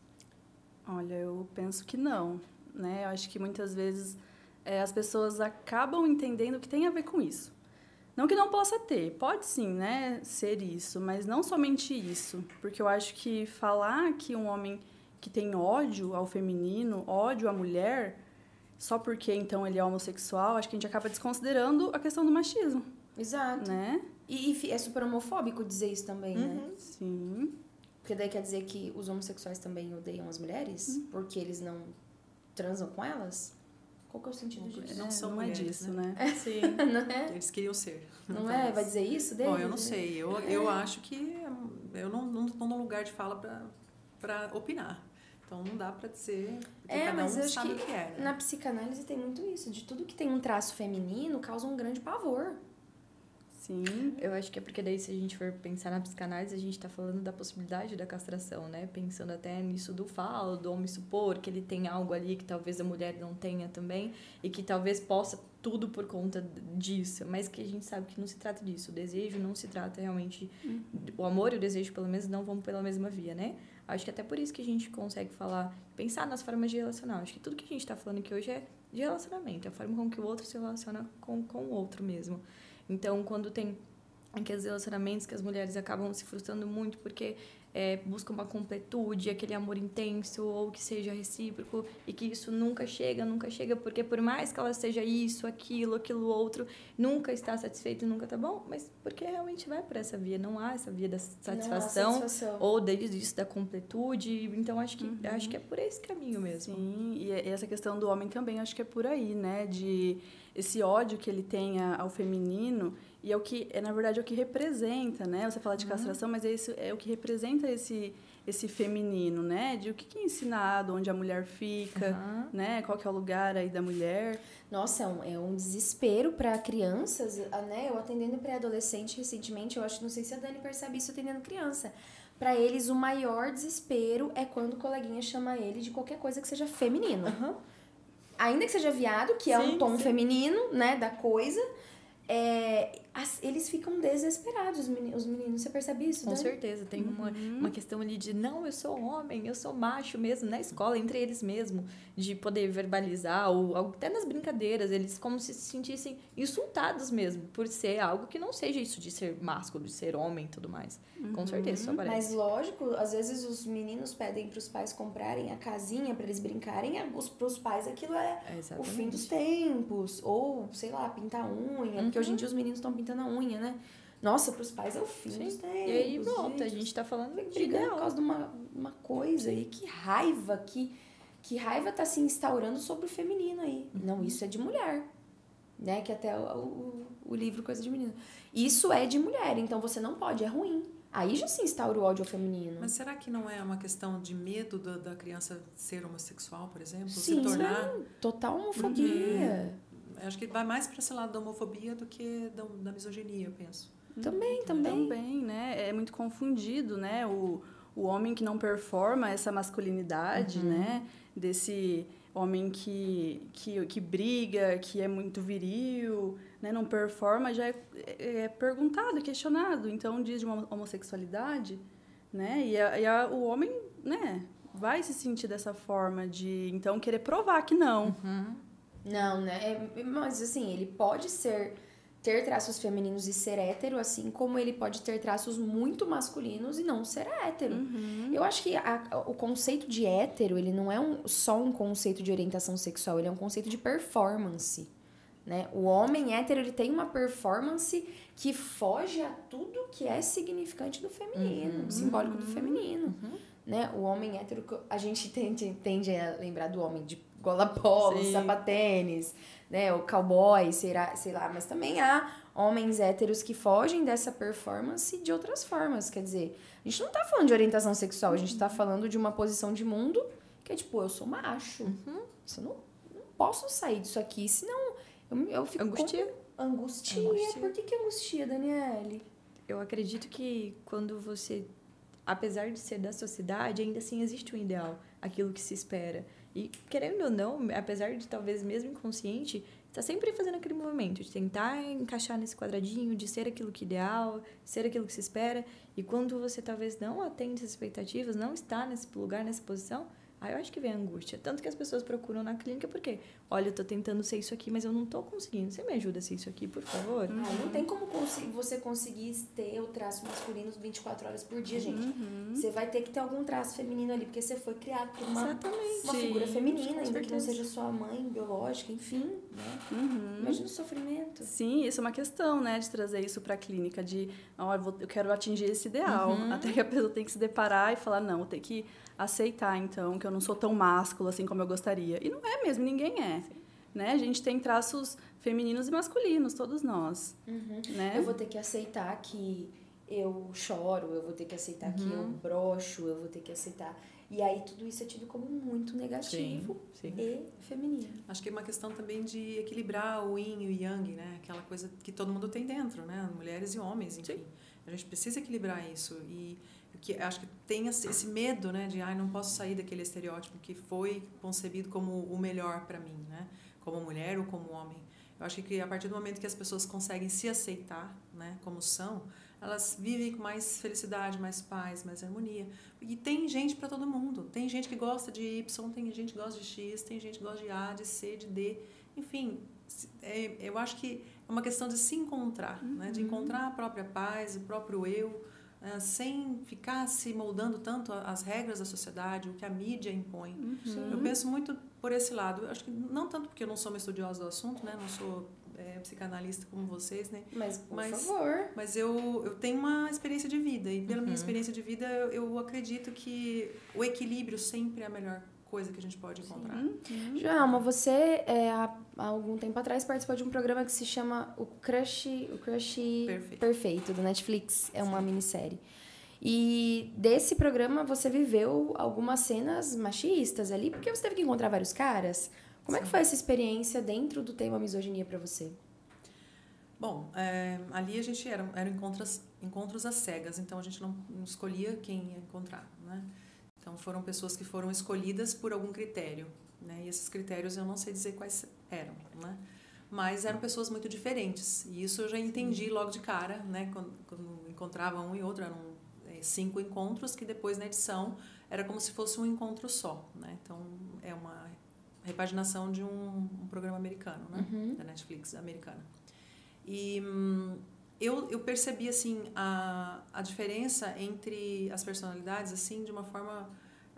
Olha, eu penso que não né? Eu acho que muitas vezes é, as pessoas acabam entendendo que tem a ver com isso. Não que não possa ter, pode sim, né, ser isso, mas não somente isso, porque eu acho que falar que um homem que tem ódio ao feminino, ódio à mulher, só porque então ele é homossexual, acho que a gente acaba desconsiderando a questão do machismo. Exato. Né? E, e é super homofóbico dizer isso também, né? uhum. né? Sim. Porque daí quer dizer que os homossexuais também odeiam as mulheres? Uhum. Porque eles não transam com elas? Qual que é o sentido disso? Não, são não é mulheres, é disso, né? né? Sim. (laughs) não é? Eles queriam ser. Não é? Vai dizer isso deles? Bom, eu não sei. Eu, é. eu acho que eu não estou no lugar de fala para opinar. Então não dá para dizer. É, mas um eu acho que, que é, né? na psicanálise tem muito isso. De tudo que tem um traço feminino causa um grande pavor. Sim, eu acho que é porque daí se a gente for pensar na psicanálise, a gente está falando da possibilidade da castração, né? Pensando até nisso do falo, do homem supor que ele tem algo ali que talvez a mulher não tenha também e que talvez possa tudo por conta disso, mas que a gente sabe que não se trata disso. O desejo não se trata realmente uhum. o amor e o desejo pelo menos não vão pela mesma via, né? Acho que até por isso que a gente consegue falar, pensar nas formas de relacionar. Acho que tudo que a gente está falando aqui hoje é de relacionamento, é a forma com que o outro se relaciona com, com o outro mesmo. Então, quando tem aqueles relacionamentos que as mulheres acabam se frustrando muito porque é, buscam uma completude, aquele amor intenso ou que seja recíproco e que isso nunca chega, nunca chega porque por mais que ela seja isso, aquilo, aquilo outro, nunca está satisfeito, nunca tá bom, mas porque realmente vai por essa via, não há essa via da satisfação, satisfação. ou desde isso da completude, então acho que uhum. acho que é por esse caminho mesmo. Sim, e essa questão do homem também acho que é por aí, né, de esse ódio que ele tem ao feminino e é o que é na verdade é o que representa né você fala de uhum. castração mas é isso é o que representa esse esse feminino né de o que, é ensinado onde a mulher fica uhum. né qual que é o lugar aí da mulher nossa é um, é um desespero para crianças né eu atendendo pré-adolescente recentemente eu acho não sei se a Dani percebe isso atendendo criança Pra eles, o maior desespero é quando o coleguinha chama ele de qualquer coisa que seja feminino. Ainda que seja viado, que é um Sim, tom sim. feminino, né, da coisa, é, as- eles ficam desesperados, os meni- os meninos. Você percebe isso, Com Dani? certeza, tem uma, uma questão ali de não, eu sou homem, eu sou macho mesmo, na escola, entre eles mesmo, de poder verbalizar, ou até nas brincadeiras, eles como se sentissem insultados mesmo, por ser algo que não seja isso de ser másculo, de ser homem e tudo mais. Com certeza, isso Mas aparece. lógico, às vezes os meninos pedem pros pais comprarem a casinha pra eles brincarem, a- os, pros pais aquilo é É, o fim dos tempos. Ou, sei lá, pintar unha. Porque hoje em dia os meninos estão pintando a unha, né? Nossa, pros pais é o fim Sim. dos tempos. E aí, volta, a gente. tá falando de brigando por causa de uma, uma coisa. E que raiva, que, que raiva tá se instaurando sobre o feminino aí. Uhum. Não, isso é de mulher. Né? Que até o, o, o livro Coisa de Menino. Isso é de mulher, então você não pode, é ruim. Aí já se instaura o ódio ao feminino. Mas será que não é uma questão de medo da, da criança ser homossexual, por exemplo? Sim, se tornar. Total homofobia. Acho que vai mais para esse lado da homofobia do que da, da misoginia, eu penso. Também, também. Também, né? É muito confundido, né? O, o homem que não performa essa masculinidade, né? Desse homem que, que, que briga, que é muito viril, né? Não performa, já é, é perguntado, é questionado. Então, diz de uma homossexualidade, né? E, a, e a- o homem, né? Vai se sentir dessa forma de, então, querer provar que não. Não, né? É, mas assim, ele pode ser ter traços femininos e ser hétero, assim como ele pode ter traços muito masculinos e não ser hétero. Eu acho que a- o conceito de hétero, ele não é um, só um conceito de orientação sexual, ele é um conceito de performance. Né? O homem hétero ele tem uma performance que foge a tudo que é significante do feminino, simbólico do feminino. Né? O homem hétero, a gente tende, tende a lembrar do homem de gola polo, Sim. sapatênis, né? o cowboy, será, sei lá, mas também há homens héteros que fogem dessa performance de outras formas. Quer dizer, a gente não tá falando de orientação sexual, a gente tá falando de uma posição de mundo que é tipo, eu sou macho. Isso eu não, não posso sair disso aqui, senão eu, eu fico. com- Angustia? Angustia. Angustia. Por que, que angustia, Daniele? Eu acredito que quando você, apesar de ser da sociedade, ainda assim existe um ideal, aquilo que se espera. E querendo ou não, apesar de talvez mesmo inconsciente, está sempre fazendo aquele movimento de tentar encaixar nesse quadradinho, de ser aquilo que é ideal, ser aquilo que se espera. E quando você talvez não atende essas expectativas, não está nesse lugar, nessa posição, aí eu acho que vem a angústia. Tanto que as pessoas procuram na clínica porque, olha, eu tô tentando ser isso aqui, mas eu não tô conseguindo. Você me ajuda a ser isso aqui, por favor? Ah, não tem como você conseguir ter o traço masculino 24 horas por dia, gente. Uhum. Você vai ter que ter algum traço feminino ali, porque você foi criado por uma, Exatamente. uma figura feminina, ainda que não seja sua mãe biológica, enfim. Né? Uhum. Imagina o sofrimento. Sim, isso é uma questão, né, de trazer isso para a clínica, de, ó, eu, vou- eu quero atingir esse ideal. Até que a pessoa tem que se deparar e falar, não, eu tenho que aceitar, então, que eu não sou tão másculo assim como eu gostaria. E não é mesmo, ninguém é. Né? A gente tem traços femininos e masculinos, todos nós. Né? Eu vou ter que aceitar que eu choro, eu vou ter que aceitar que eu broxo, eu vou ter que aceitar. E aí tudo isso é tido como muito negativo Sim, sim. e feminino. Acho que é uma questão também de equilibrar o yin e o yang, né? Aquela coisa que todo mundo tem dentro, né? Mulheres e homens, enfim. A gente precisa equilibrar isso e que acho que tem esse esse medo, né, de ai, não posso sair daquele estereótipo que foi concebido como o melhor para mim, né? Como mulher ou como homem. Eu acho que a partir do momento que as pessoas conseguem se aceitar, né, como são, elas vivem com mais felicidade, mais paz, mais harmonia. E tem gente para todo mundo. Tem gente que gosta de Y, tem gente que gosta de X, tem gente que gosta de A, de C, de D. Enfim, é, eu acho que é uma questão de se encontrar, né? de encontrar a própria paz, o próprio eu? Sem ficar se moldando tanto as regras da sociedade, o que a mídia impõe. Eu penso muito por esse lado. Eu acho que não tanto porque eu não sou uma estudiosa do assunto, né? não sou é, psicanalista como vocês, né? Mas, por Mas- favor. Mas eu, eu tenho uma experiência de vida e pela minha experiência de vida eu, eu acredito que o equilíbrio sempre é a melhor coisa que a gente pode encontrar. Joelma, você é, há, algum tempo atrás participou de um programa que se chama O Crush, o Crush Perfeito. Perfeito, do Netflix. É uma minissérie. E desse programa você viveu algumas cenas machistas ali, porque você teve que encontrar vários caras. Como é que foi essa experiência dentro do tema misoginia pra você? Bom, é, ali a gente era, eram encontros, encontros às cegas, então a gente não, não escolhia quem ia encontrar, né? Então foram pessoas que foram escolhidas por algum critério, né? E esses critérios eu não sei dizer quais eram, né? Mas eram pessoas muito diferentes e isso eu já entendi logo de cara, né? Quando, quando encontrava um e outro eram é, cinco encontros que depois na edição era como se fosse um encontro só, né? Então é uma repaginação de um, um programa americano, né? Uhum. Da Netflix americana. E hum, eu, eu percebi, assim, a, a diferença entre as personalidades, assim, de uma forma,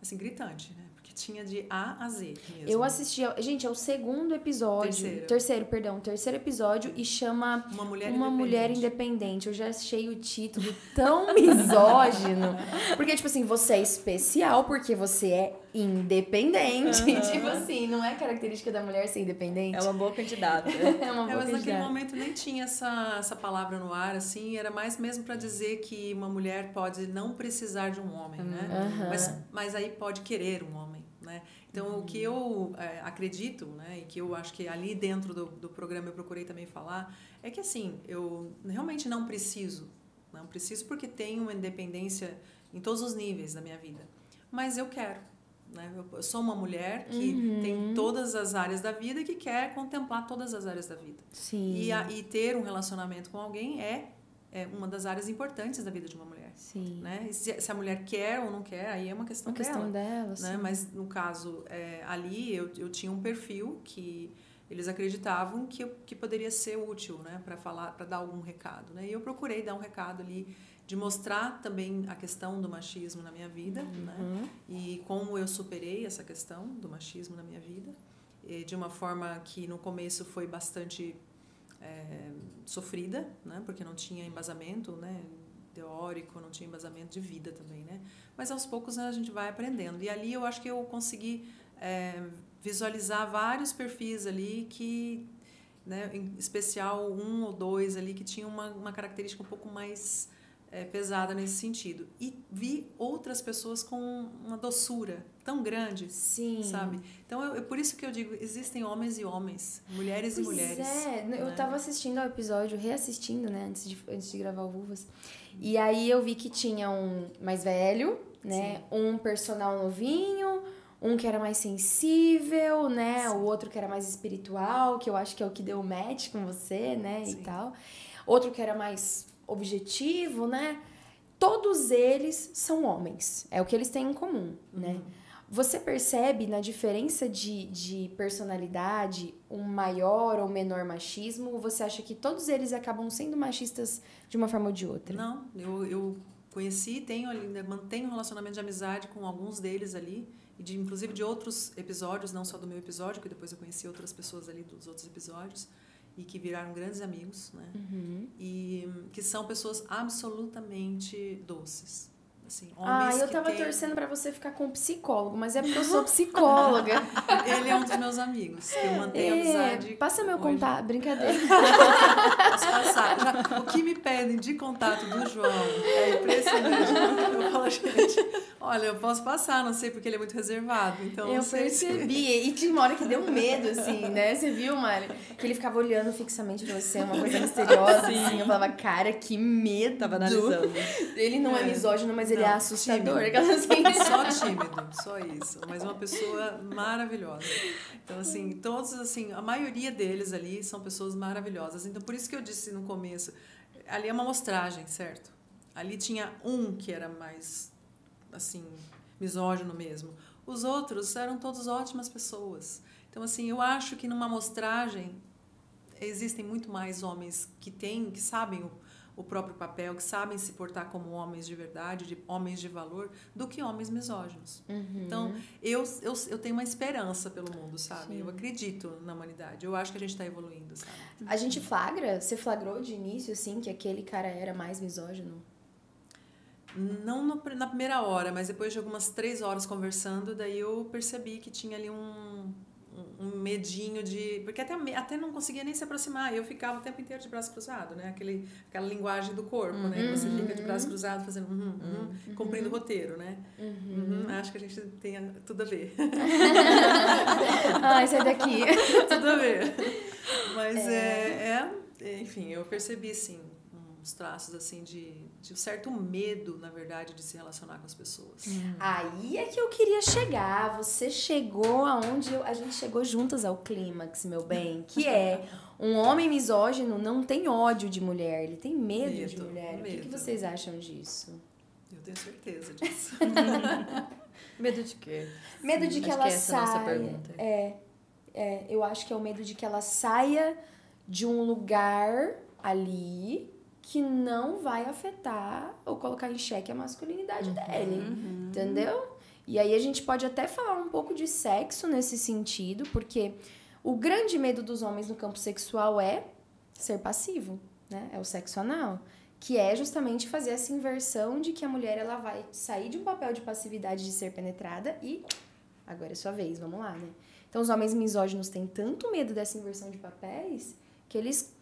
assim, gritante, né? Porque tinha de A a Z mesmo. Eu assisti. Gente, é o segundo episódio. Terceiro. Terceiro, perdão. Terceiro episódio e chama Uma mulher Uma independente. Mulher Independente. Eu já achei o título tão (laughs) misógino. Porque, tipo assim, você é especial porque você é independente. (laughs) Tipo assim, não é característica da mulher ser independente. É uma boa candidata. (laughs) É uma É, boa mas naquele candidata. momento nem tinha essa, essa palavra no ar, assim, era mais mesmo para dizer que uma mulher pode não precisar de um homem, né? Aham. Mas, mas aí pode querer um homem, né? Então, o que eu é, acredito, né, e que eu acho que ali dentro do, do programa eu procurei também falar, é que assim, eu realmente não preciso, não preciso porque tenho uma independência em todos os níveis da minha vida, mas eu quero. Né? Eu- sou uma mulher que Uhum. tem todas as áreas da vida e que quer contemplar todas as áreas da vida. Sim. E, a- e ter um relacionamento com alguém é, é uma das áreas importantes da vida de uma mulher. Sim. Né? Se, se a mulher quer ou não quer, aí é uma questão, Uma questão dela. dela, sim. Né? Mas no caso é, ali eu, eu tinha um perfil que eles acreditavam que, que poderia ser útil né? para falar, para dar algum recado. Né? E eu procurei dar um recado ali de mostrar também a questão do machismo na minha vida, né? Uhum. e como eu superei essa questão do machismo na minha vida, de uma forma que no começo foi bastante é, sofrida, né? porque não tinha embasamento né? teórico, não tinha embasamento de vida também. Né? Mas aos poucos né, a gente vai aprendendo. E ali eu acho que eu consegui é, visualizar vários perfis ali que, né, em especial um ou dois ali que tinham uma, uma característica um pouco mais é, pesada nesse sentido. E vi outras pessoas com uma doçura tão grande, Sim. sabe? Então, eu, eu- por isso que eu digo, existem homens e homens, mulheres e Pois mulheres. É, eu né? tava assistindo ao episódio, reassistindo, né, antes de, antes de gravar o Vulvas. E aí eu vi que tinha um mais velho, né? Um personal novinho, um que era mais sensível, né? O outro que era mais espiritual, que eu acho que é o que deu o match com você, né? E Sim. tal. Outro que era mais objetivo, né? Todos eles são homens. É o que eles têm em comum, né? Uhum. Você percebe na diferença de, de personalidade um maior ou menor machismo? Ou você acha que todos eles acabam sendo machistas de uma forma ou de outra? Não, eu, eu conheci, tenho ali, né, mantenho um relacionamento de amizade com alguns deles ali, e de, inclusive de outros episódios, não só do meu episódio, que depois eu conheci outras pessoas ali dos outros episódios, e que viraram grandes amigos, né? Uhum. E hum, que são pessoas absolutamente doces. Assim, Ah, homens eu que tava torcendo pra você ficar com um psicólogo, mas é porque eu sou (laughs) psicóloga. Ele é um dos meus amigos, que eu mantenho amizade. É, passa meu hoje. contato, brincadeira. (laughs) Posso passar. Já, o que me pedem de contato do João é impressionante. Eu falo, gente, olha, eu posso passar, não sei porque ele é muito reservado. Então, eu sei se- percebi. E tinha uma hora que deu um medo, assim, né? Você viu, Mari? Que ele ficava olhando fixamente pra você, uma coisa misteriosa, assim. Eu falava, cara, que medo. Tava analisando. Ele não é, É. misógino, mas ele é Não, assustador. tímido. (laughs) Só tímido, só isso. Mas uma pessoa maravilhosa. Então, assim, todos, assim, a maioria deles ali são pessoas maravilhosas. Então, por isso que eu disse no começo, ali é uma mostragem, certo? Ali tinha um que era mais, assim, misógino mesmo. Os outros eram todos ótimas pessoas. Então, assim, eu acho que numa mostragem existem muito mais homens que têm, que sabem o, o próprio papel, que sabem se portar como homens de verdade, de homens de valor, do que homens misóginos. Uhum. Então, eu, eu, eu tenho uma esperança pelo mundo, sabe? Sim. Eu acredito na humanidade. Eu acho que a gente está evoluindo, sabe? A gente flagra? Você flagrou de início, assim, que aquele cara era mais misógino? Não no- na primeira hora, mas depois de algumas três horas conversando, daí eu percebi que tinha ali um, um- medinho de. Porque até, até não conseguia nem se aproximar. Eu ficava o tempo inteiro de braço cruzado, né? Aquele, aquela linguagem do corpo, né? Que Você fica de braço cruzado fazendo. Uhum, uhum, cumprindo o roteiro, né? Uhum, acho que a gente tem tudo a ver. (laughs) Ai, sai daqui. (laughs) tudo a ver. Mas é. é, enfim, eu percebi, sim, uns traços assim de, de um certo medo, na verdade, de se relacionar com as pessoas. Hum. Aí é que eu queria chegar. Você chegou aonde eu, a gente chegou juntas ao clímax, meu bem, que é um homem misógino não tem ódio de mulher, ele tem medo, medo de mulher. Medo. O que, que vocês acham disso? Eu tenho certeza disso. (laughs) medo de quê? Medo de que ela que saia. É, é, eu acho que é o medo de que ela saia de um lugar ali que não vai afetar ou colocar em xeque a masculinidade uhum, dele. Uhum. Entendeu? E aí a gente pode até falar um pouco de sexo nesse sentido, porque o grande medo dos homens no campo sexual é ser passivo, né? É o sexo anal, que é justamente fazer essa inversão de que a mulher ela vai sair de um papel de passividade de ser penetrada e agora é sua vez, vamos lá, né? Então os homens misóginos têm tanto medo dessa inversão de papéis que eles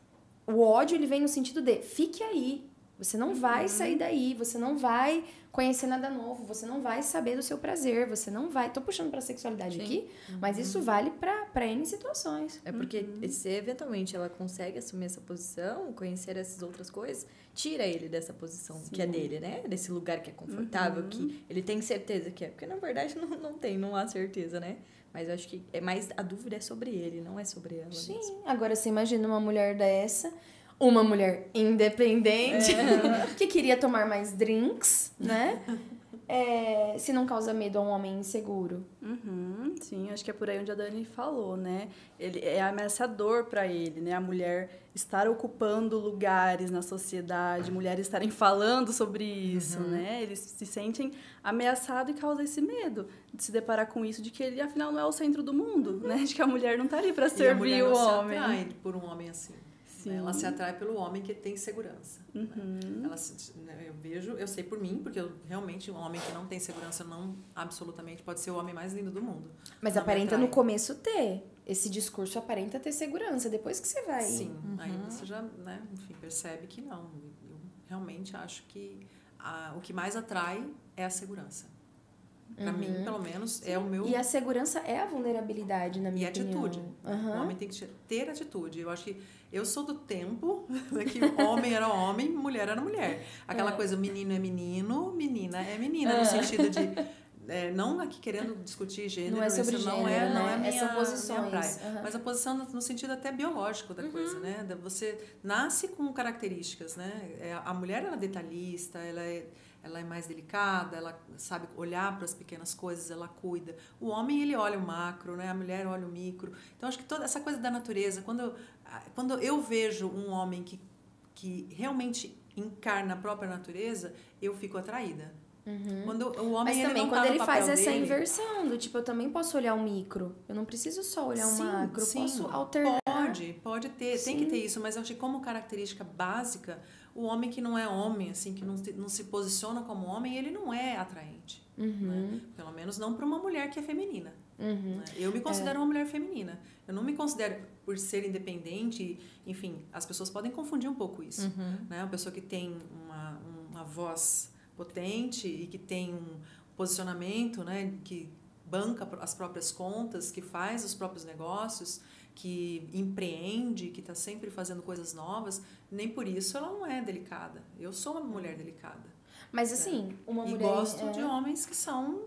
o ódio ele vem no sentido de fique aí. Você não vai uhum. sair daí, você não vai conhecer nada novo, você não vai saber do seu prazer, você não vai. Tô puxando pra sexualidade Sim. aqui, uhum. mas isso vale pra, pra N situações. É porque uhum. se eventualmente ela consegue assumir essa posição, conhecer essas outras coisas, tira ele dessa posição Sim. que é dele, né? Desse lugar que é confortável, que uhum. ele tem certeza que é. Porque na verdade (laughs) não, não tem, não há certeza, né? Mas eu acho que é mais a dúvida é sobre ele, não é sobre ela. Sim. Mesmo. Agora você imagina uma mulher dessa, uma mulher independente, é. (laughs) que queria tomar mais drinks, né? (laughs) É, se não causa medo a um homem inseguro. Uhum, sim, acho que é por aí onde a Dani falou, né? Ele é ameaçador para ele, né? A mulher estar ocupando lugares na sociedade, mulheres estarem falando sobre isso, uhum. né? Eles se sentem ameaçados e causa esse medo de se deparar com isso, de que ele afinal não é o centro do mundo, né? De que a mulher não tá ali para servir o homem. Se atrai por um homem assim. Né? Ela se atrai pelo homem que tem segurança. Né? Uhum. Né? Ela, eu vejo, eu sei por mim, porque eu, realmente um homem que não tem segurança não absolutamente pode ser o homem mais lindo do mundo. Mas não aparenta no começo ter. Esse discurso aparenta ter segurança. Depois que você vai. Sim, uhum. aí você já, né, enfim, percebe que não. Eu realmente acho que a, o que mais atrai é a segurança. Para uhum. mim, pelo menos, Sim. é o meu. E a segurança é a vulnerabilidade, na minha e opinião. E atitude. Uhum. O homem tem que ter atitude. Eu acho que eu sou do tempo (laughs) que homem era homem, mulher era mulher. Aquela é. coisa, menino é menino, menina é menina, é. no sentido de. (laughs) É, não aqui querendo discutir gênero, não é sobre isso gênero, não é, né? não é minha, Essa posição minha praia. Uhum. Mas a posição no sentido até biológico da uhum. coisa, né? Você nasce com características, né? É, a mulher ela é detalhista, ela é ela é mais delicada, ela sabe olhar para as pequenas coisas, ela cuida. O homem, ele olha o macro, né? A mulher olha o micro. Então, acho que toda essa coisa da natureza, quando eu, quando eu vejo um homem que, que realmente encarna a própria natureza, eu fico atraída. Uhum. Quando o homem Mas também quando tá ele faz essa dele, inversão do tipo, eu também posso olhar o micro. Eu não preciso só olhar o macro, sim, posso alternar. Pode, pode ter, sim. tem que ter isso, mas eu acho que como característica básica, o homem que não é homem, assim, que não, não se posiciona como homem, ele não é atraente. Uhum. Né? Pelo menos não para uma mulher que é feminina. Uhum. Né? Eu me considero é. uma mulher feminina. Eu não me considero, por ser independente, enfim, as pessoas podem confundir um pouco isso. Uhum. Né? Uma pessoa que tem uma, uma voz potente e que tem um posicionamento, né, que banca as próprias contas, que faz os próprios negócios, que empreende, que está sempre fazendo coisas novas, nem por isso ela não é delicada. Eu sou uma mulher delicada. Mas assim, uma e mulher. E gosto é... de homens que são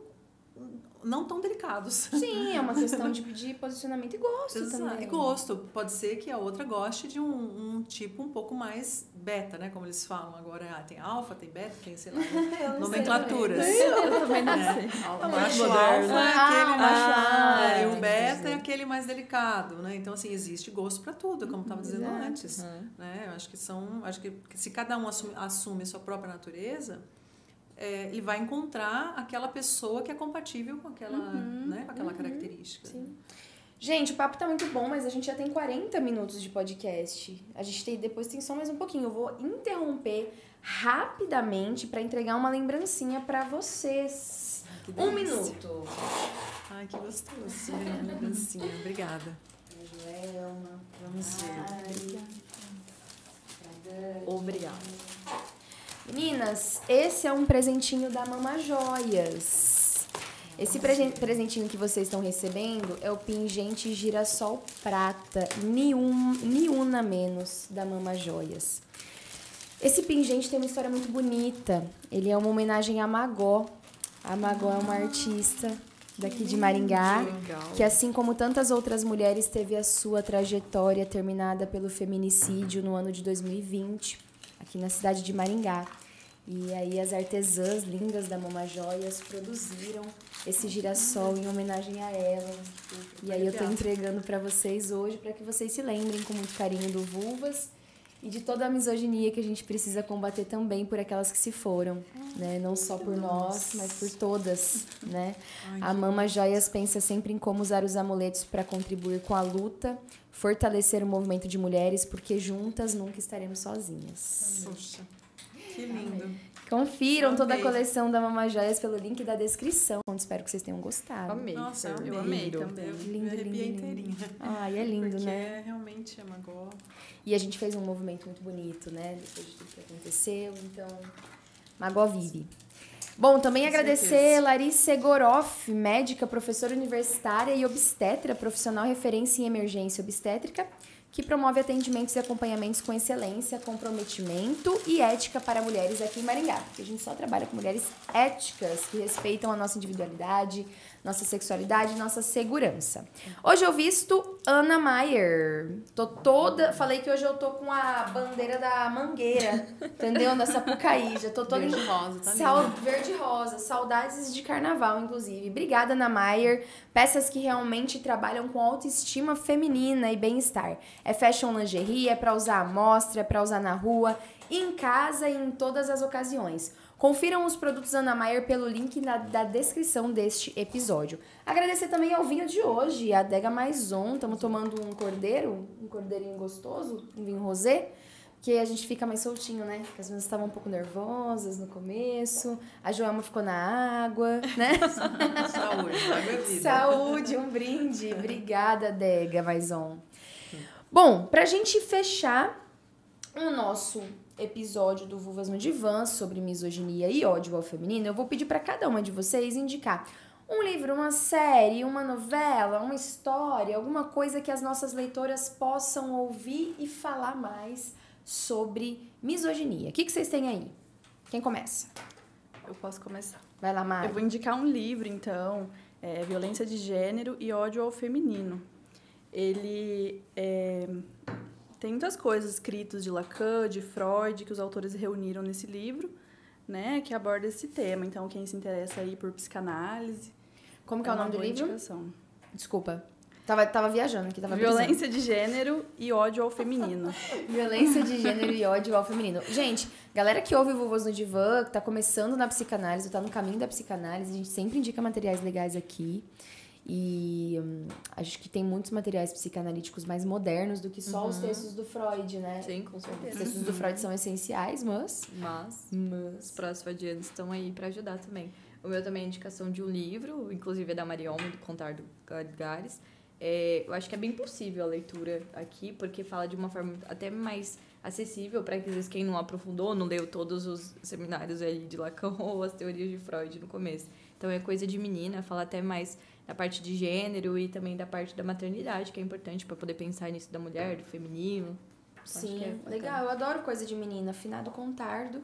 não tão delicados. Sim, é uma questão de, de (laughs) posicionamento e gosto Exato. também. E gosto. Pode ser que a outra goste de um, um, tipo um pouco mais beta, né? Como eles falam agora. Ah, tem alfa, tem beta, tem, sei lá, (laughs) nomenclaturas. Eu também não sei. (laughs) O macho alfa é aquele macho ah, e o beta é aquele mais delicado, né? Então, assim, existe gosto para tudo, como estava dizendo Exato. antes. Uhum. Né? Eu acho que são... Acho que se cada um assume, assume a sua própria natureza é, ele vai encontrar aquela pessoa que é compatível com aquela, uhum, né, com aquela uhum, característica. Sim. Gente, o papo tá muito bom, mas a gente já tem 40 minutos de podcast. A gente tem, depois tem só mais um pouquinho. Eu vou interromper rapidamente para entregar uma lembrancinha para vocês. Ai, um minuto. Ai, que gostoso. lembrancinha. Obrigada. Joelma. Vamos ver. Obrigada. Meninas, esse é um presentinho da Mama Joias. Esse presen- presentinho que vocês estão recebendo é o pingente girassol prata, nenhum, nenhuma menos, da Mama Joias. Esse pingente tem uma história muito bonita. Ele é uma homenagem a Magó. A Magó é uma artista daqui de Maringá, que assim como tantas outras mulheres teve a sua trajetória terminada pelo feminicídio no ano de 2020, aqui na cidade de Maringá. E aí as artesãs lindas da Mama Joias produziram esse girassol em homenagem a ela. E aí eu tô entregando para vocês hoje para que vocês se lembrem com muito carinho do Vulvas e de toda a misoginia que a gente precisa combater também por aquelas que se foram, né? Não só por nós, mas por todas, (laughs) né? A Mama Joias pensa sempre em como usar os amuletos para contribuir com a luta, fortalecer o movimento de mulheres, porque juntas nunca estaremos sozinhas. Poxa, que lindo. Confiram toda a coleção da Mama Joias pelo link da descrição. Espero que vocês tenham gostado. Amei. Nossa, eu amei. amei também. Eu Lindo, me lindo, lindo. inteirinha. Ai, é lindo, Porque né? é realmente a Magó. E a gente fez um movimento muito bonito, né? Depois de tudo que aconteceu. Então, Magó vive. Bom, também Com agradecer certeza. Larissa Egoroff, médica, professora universitária e obstetra, profissional referência em emergência obstétrica, que promove atendimentos e acompanhamentos com excelência, comprometimento e ética para mulheres aqui em Maringá. Porque a gente só trabalha com mulheres éticas que respeitam a nossa individualidade, nossa sexualidade nossa segurança. Hoje eu visto Ana Maier. Tô toda. Falei que hoje eu tô com a bandeira da mangueira, (laughs) entendeu? Da Sapucaí. Já tô toda em Verde rosa, tá Sal- verde rosa, saudades de carnaval, inclusive. Obrigada, Ana Maier. Peças que realmente trabalham com autoestima feminina e bem-estar. É fashion lingerie, é pra usar à mostra, é pra usar na rua, em casa e em todas as ocasiões. Confiram os produtos Ana Maier pelo link na, da descrição deste episódio. Agradecer também ao vinho de hoje, a Adega Maison. Estamos tomando um cordeiro, um cordeirinho gostoso, um vinho rosé. Que a gente fica mais soltinho, né? Porque as meninas estavam um pouco nervosas no começo. A Joelma ficou na água, né? (laughs) Saúde, água vida. Saúde, um brinde. Obrigada, Dega Maison. Bom, pra gente fechar o nosso episódio do Vulvas no Divã sobre misoginia e ódio ao feminino, eu vou pedir pra cada uma de vocês indicar um livro, uma série, uma novela, uma história, alguma coisa que as nossas leitoras possam ouvir e falar mais sobre misoginia. O que, que vocês têm aí? Quem começa? Eu posso começar. Vai lá, Mari. Eu vou indicar um livro, então, é Violência de Gênero e Ódio ao Feminino. Ele é, tem muitas coisas escritas de Lacan, de Freud, que os autores reuniram nesse livro, né, que aborda esse tema. Então, quem se interessa aí por psicanálise... Como que é, o nome do livro? indicação. Desculpa. Tava, tava viajando aqui, tava. Violência de Gênero e Ódio ao Feminino. (laughs) Violência de gênero e ódio ao feminino. Gente, galera que ouve Vovôs no Divã, que tá começando na psicanálise, tá no caminho da psicanálise, a gente sempre indica materiais legais aqui. E hum, acho que tem muitos materiais psicanalíticos mais modernos do que só os textos do Freud, né? Sim, com Os certeza. textos do Freud são essenciais, mas. Mas os Mas. próximos estão aí pra ajudar também. O meu também é indicação de um livro, inclusive é da Mariolme, do Contar do Gares. É, eu acho que é bem possível a leitura aqui, porque fala de uma forma até mais acessível para quem não aprofundou, não leu todos os seminários ali de Lacan (laughs) ou as teorias de Freud no começo. Então é coisa de menina, fala até mais da parte de gênero e também da parte da maternidade, que é importante para poder pensar nisso da mulher, do feminino. Sim, é legal. Eu adoro coisa de menina. Afinado Contardo.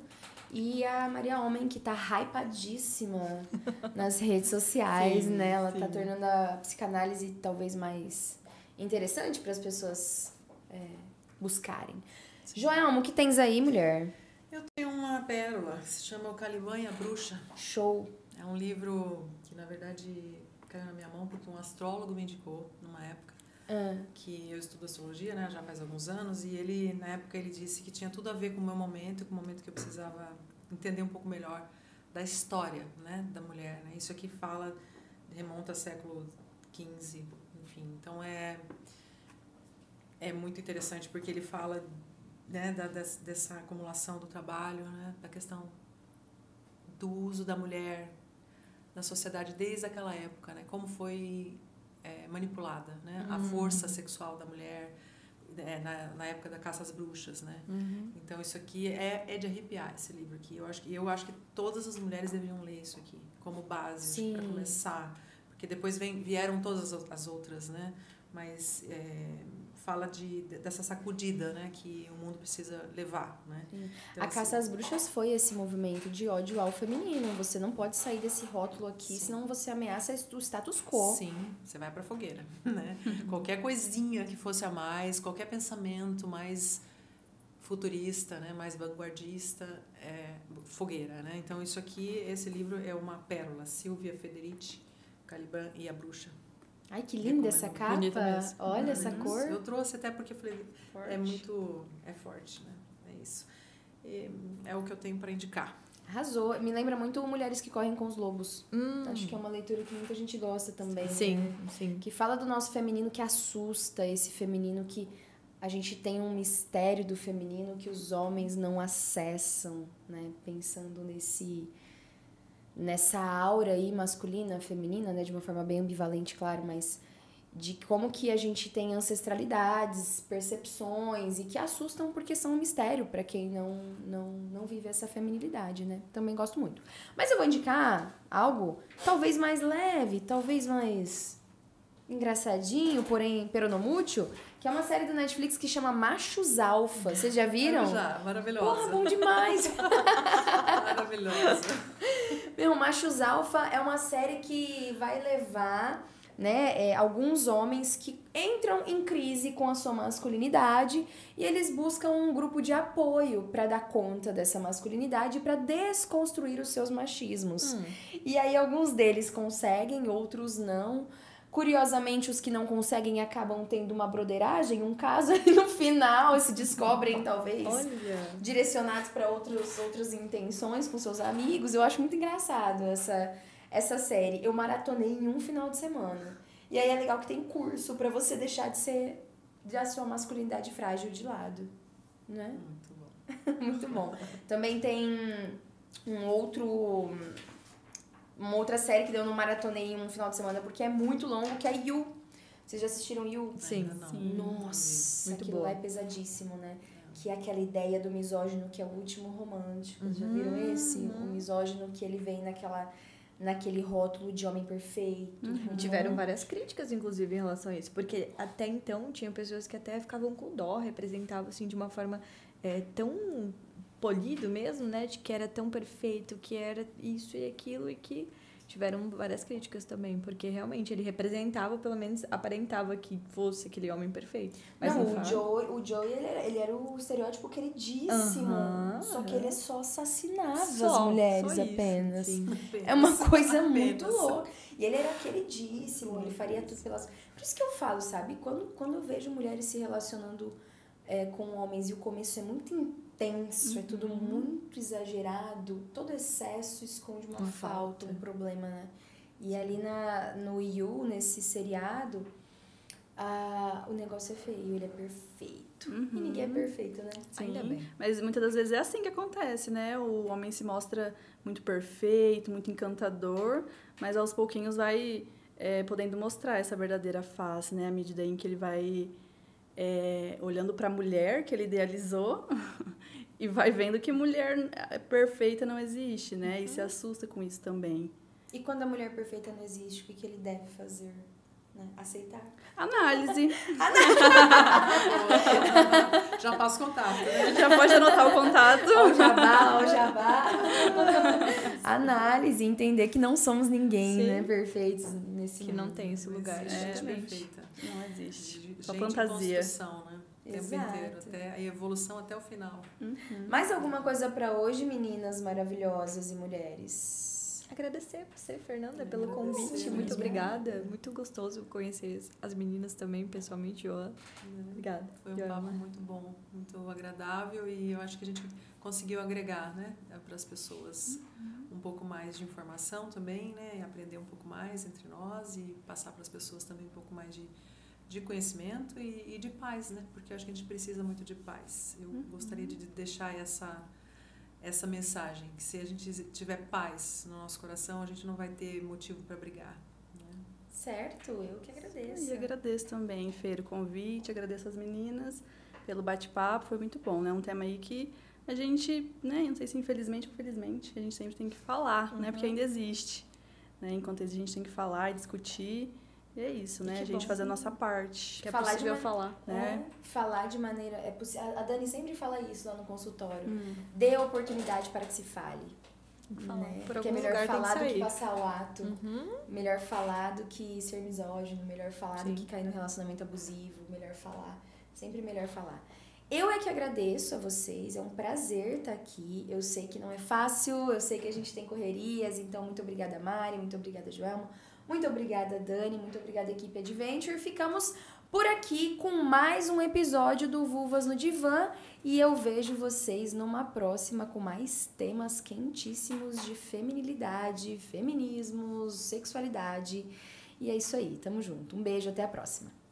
E a Maria Homem, que tá hypadíssima (laughs) nas redes sociais, Sim, né? Ela tá sim. tornando a psicanálise talvez mais interessante para as pessoas é, buscarem. Joelma, o que tens aí, mulher? Eu tenho uma pérola que se chama O Caliban e a Bruxa. Show. É um livro que, na verdade, caiu na minha mão porque um astrólogo me indicou numa época Ah, que eu estudo astrologia, né, já faz alguns anos, e ele, na época, ele disse que tinha tudo a ver com o meu momento, com o momento que eu precisava entender um pouco melhor da história, né, da mulher, né? Isso aqui fala, remonta ao século XV, enfim. Então, é é muito interessante porque ele fala, né, da, des- dessa acumulação do trabalho, né, da questão do uso da mulher na sociedade desde aquela época, né? Como foi é, manipulada, né? A força sexual da mulher, é, na, na época da caça às bruxas, né? Uhum. Então isso aqui é, é de arrepiar esse livro aqui. Eu acho que eu acho que todas as mulheres deveriam ler isso aqui como base para começar, porque depois vem, vieram todas as outras, né? Mas é, fala de, dessa sacudida né, que o mundo precisa levar. Né? Então, a assim, Caça às Bruxas foi esse movimento de ódio ao feminino. Você não pode sair desse rótulo aqui, sim. senão você ameaça o status quo. Sim, você vai para fogueira. (laughs) Né? qualquer coisinha que fosse a mais, qualquer pensamento mais futurista, né, mais vanguardista, é fogueira, né? Então isso aqui, esse livro é uma pérola, Silvia Federici, Caliban e a Bruxa. Ai, que linda essa capa. Olha essa cor. Eu trouxe até porque eu falei, é forte. é muito, é forte, né? É isso. E é o que eu tenho para indicar. Arrasou. Me lembra muito Mulheres que Correm com os Lobos. Hum. Acho que é uma leitura que muita gente gosta também. Sim, né? sim. Que fala do nosso feminino que assusta, esse feminino que a gente tem um mistério do feminino que os homens não acessam, né? Pensando nesse nessa aura aí masculina, feminina, né, de uma forma bem ambivalente, claro, mas de como que a gente tem ancestralidades, percepções e que assustam porque são um mistério para quem não, não, não vive essa feminilidade, né? Também gosto muito. Mas eu vou indicar algo talvez mais leve, talvez mais engraçadinho, porém peronomútil, que é uma série do Netflix que chama Machos Alfa. Vocês já viram? Eu já, maravilhosa. Porra, bom demais. (laughs) maravilhosa. Meu, Machos Alfa é uma série que vai levar né, é, alguns homens que entram em crise com a sua masculinidade e eles buscam um grupo de apoio para dar conta dessa masculinidade para desconstruir os seus machismos. Hum. E aí alguns deles conseguem, outros não. Curiosamente, os que não conseguem acabam tendo uma broderagem, um caso (laughs) e no final se descobrem, talvez, Olha. direcionados para outras intenções com seus amigos. Eu acho muito engraçado essa, essa série. Eu maratonei em um final de semana. E aí é legal que tem curso para você deixar de ser da sua masculinidade frágil de lado. Né? Muito bom. (laughs) muito bom. Também tem um outro uma outra série que deu no maratonei um final de semana, porque é muito longo, que é You. Vocês já assistiram You? Sim. Sim. Nossa, muito aquilo lá é pesadíssimo, né? Que é aquela ideia do misógino que é o último romântico. Uhum. Já viram esse? O misógino que ele vem naquela naquele rótulo de homem perfeito. Uhum. Tiveram várias críticas, inclusive, em relação a isso. Porque até então tinha pessoas que até ficavam com dó, representavam assim de uma forma é, tão polido mesmo, né? De que era tão perfeito, que era isso e aquilo e que tiveram várias críticas também, porque realmente ele representava, pelo menos aparentava que fosse aquele homem perfeito. Mas não, o Joey, o Joey ele, era, ele era o estereótipo queridíssimo, só que ele só assassinava só, as mulheres só apenas. Sim, (laughs) É uma coisa apenas. muito louca. E ele era queridíssimo, ele faria tudo pelas. Por isso que eu falo, sabe? Quando, quando eu vejo mulheres se relacionando é, com homens e o começo é muito intenso, uhum. é tudo uhum. muito exagerado, todo excesso esconde uma, uma falta, falta, um problema, né? E ali na, no You, nesse seriado, ah, o negócio é feio, ele é perfeito. Uhum. E ninguém é perfeito, né? Sim. Ainda bem. Mas muitas das vezes é assim que acontece, né? O homem se mostra muito perfeito, muito encantador, mas aos pouquinhos vai é, podendo mostrar essa verdadeira face, né? À medida em que ele vai é, olhando para a mulher que ele idealizou (laughs) e vai vendo que mulher perfeita não existe, né? Uhum. E se assusta com isso também. E quando a mulher perfeita não existe, o que, que ele deve fazer? Né? Aceitar. Análise. (laughs) (laughs) já passo contato. Né? Já pode anotar o contato. Ó, jabá, ó, jabá. (laughs) Análise, entender que não somos ninguém, Sim. né? Perfeitos nesse Que mundo. não tem esse lugar. É, perfeita. Não existe. Só fantasia. Né? O tempo inteiro, até a evolução até o final. Uhum. Mais alguma coisa para hoje, meninas maravilhosas e mulheres? Agradecer você, Fernanda, pelo Agradecer, convite. Muito obrigada. Muito gostoso conhecer as meninas também, pessoalmente, Joa. Obrigada. Foi um papo muito bom, muito agradável e eu acho que a gente conseguiu agregar, né, para as pessoas uhum. um pouco mais de informação também, né, e aprender um pouco mais entre nós e passar para as pessoas também um pouco mais de de conhecimento e, e, de paz, né? Porque eu acho que a gente precisa muito de paz. Eu uhum. gostaria de deixar essa essa mensagem que se a gente tiver paz no nosso coração, a gente não vai ter motivo para brigar. Né? Certo, eu que agradeço. E agradeço também, Fer, o convite, agradeço as meninas pelo bate-papo, foi muito bom, né? Um tema aí que a gente, né, não sei se infelizmente ou felizmente, a gente sempre tem que falar, uhum. né? Porque uhum. ainda existe. Né? Enquanto a gente tem que falar e discutir. E é isso, né? Que a gente bom. fazer a nossa parte. Que é falar possível de falar. Né? É, falar de maneira. É A Dani sempre fala isso lá no consultório. Hum. Dê oportunidade para que se fale. Né? Porque é melhor falar do que passar o ato. Uhum. Melhor falar do que ser misógino. Melhor falar Sim. do que cair no relacionamento abusivo. Melhor falar. Sempre melhor falar. Eu é que agradeço a vocês, é um prazer estar aqui. Eu sei que não é fácil, eu sei que a gente tem correrias, então muito obrigada, Mari, muito obrigada, Joelmo, muito obrigada, Dani, muito obrigada, equipe Adventure. Ficamos por aqui com mais um episódio do Vulvas no Divã e eu vejo vocês numa próxima com mais temas quentíssimos de feminilidade, feminismos, sexualidade. E é isso aí, tamo junto. Um beijo, até a próxima.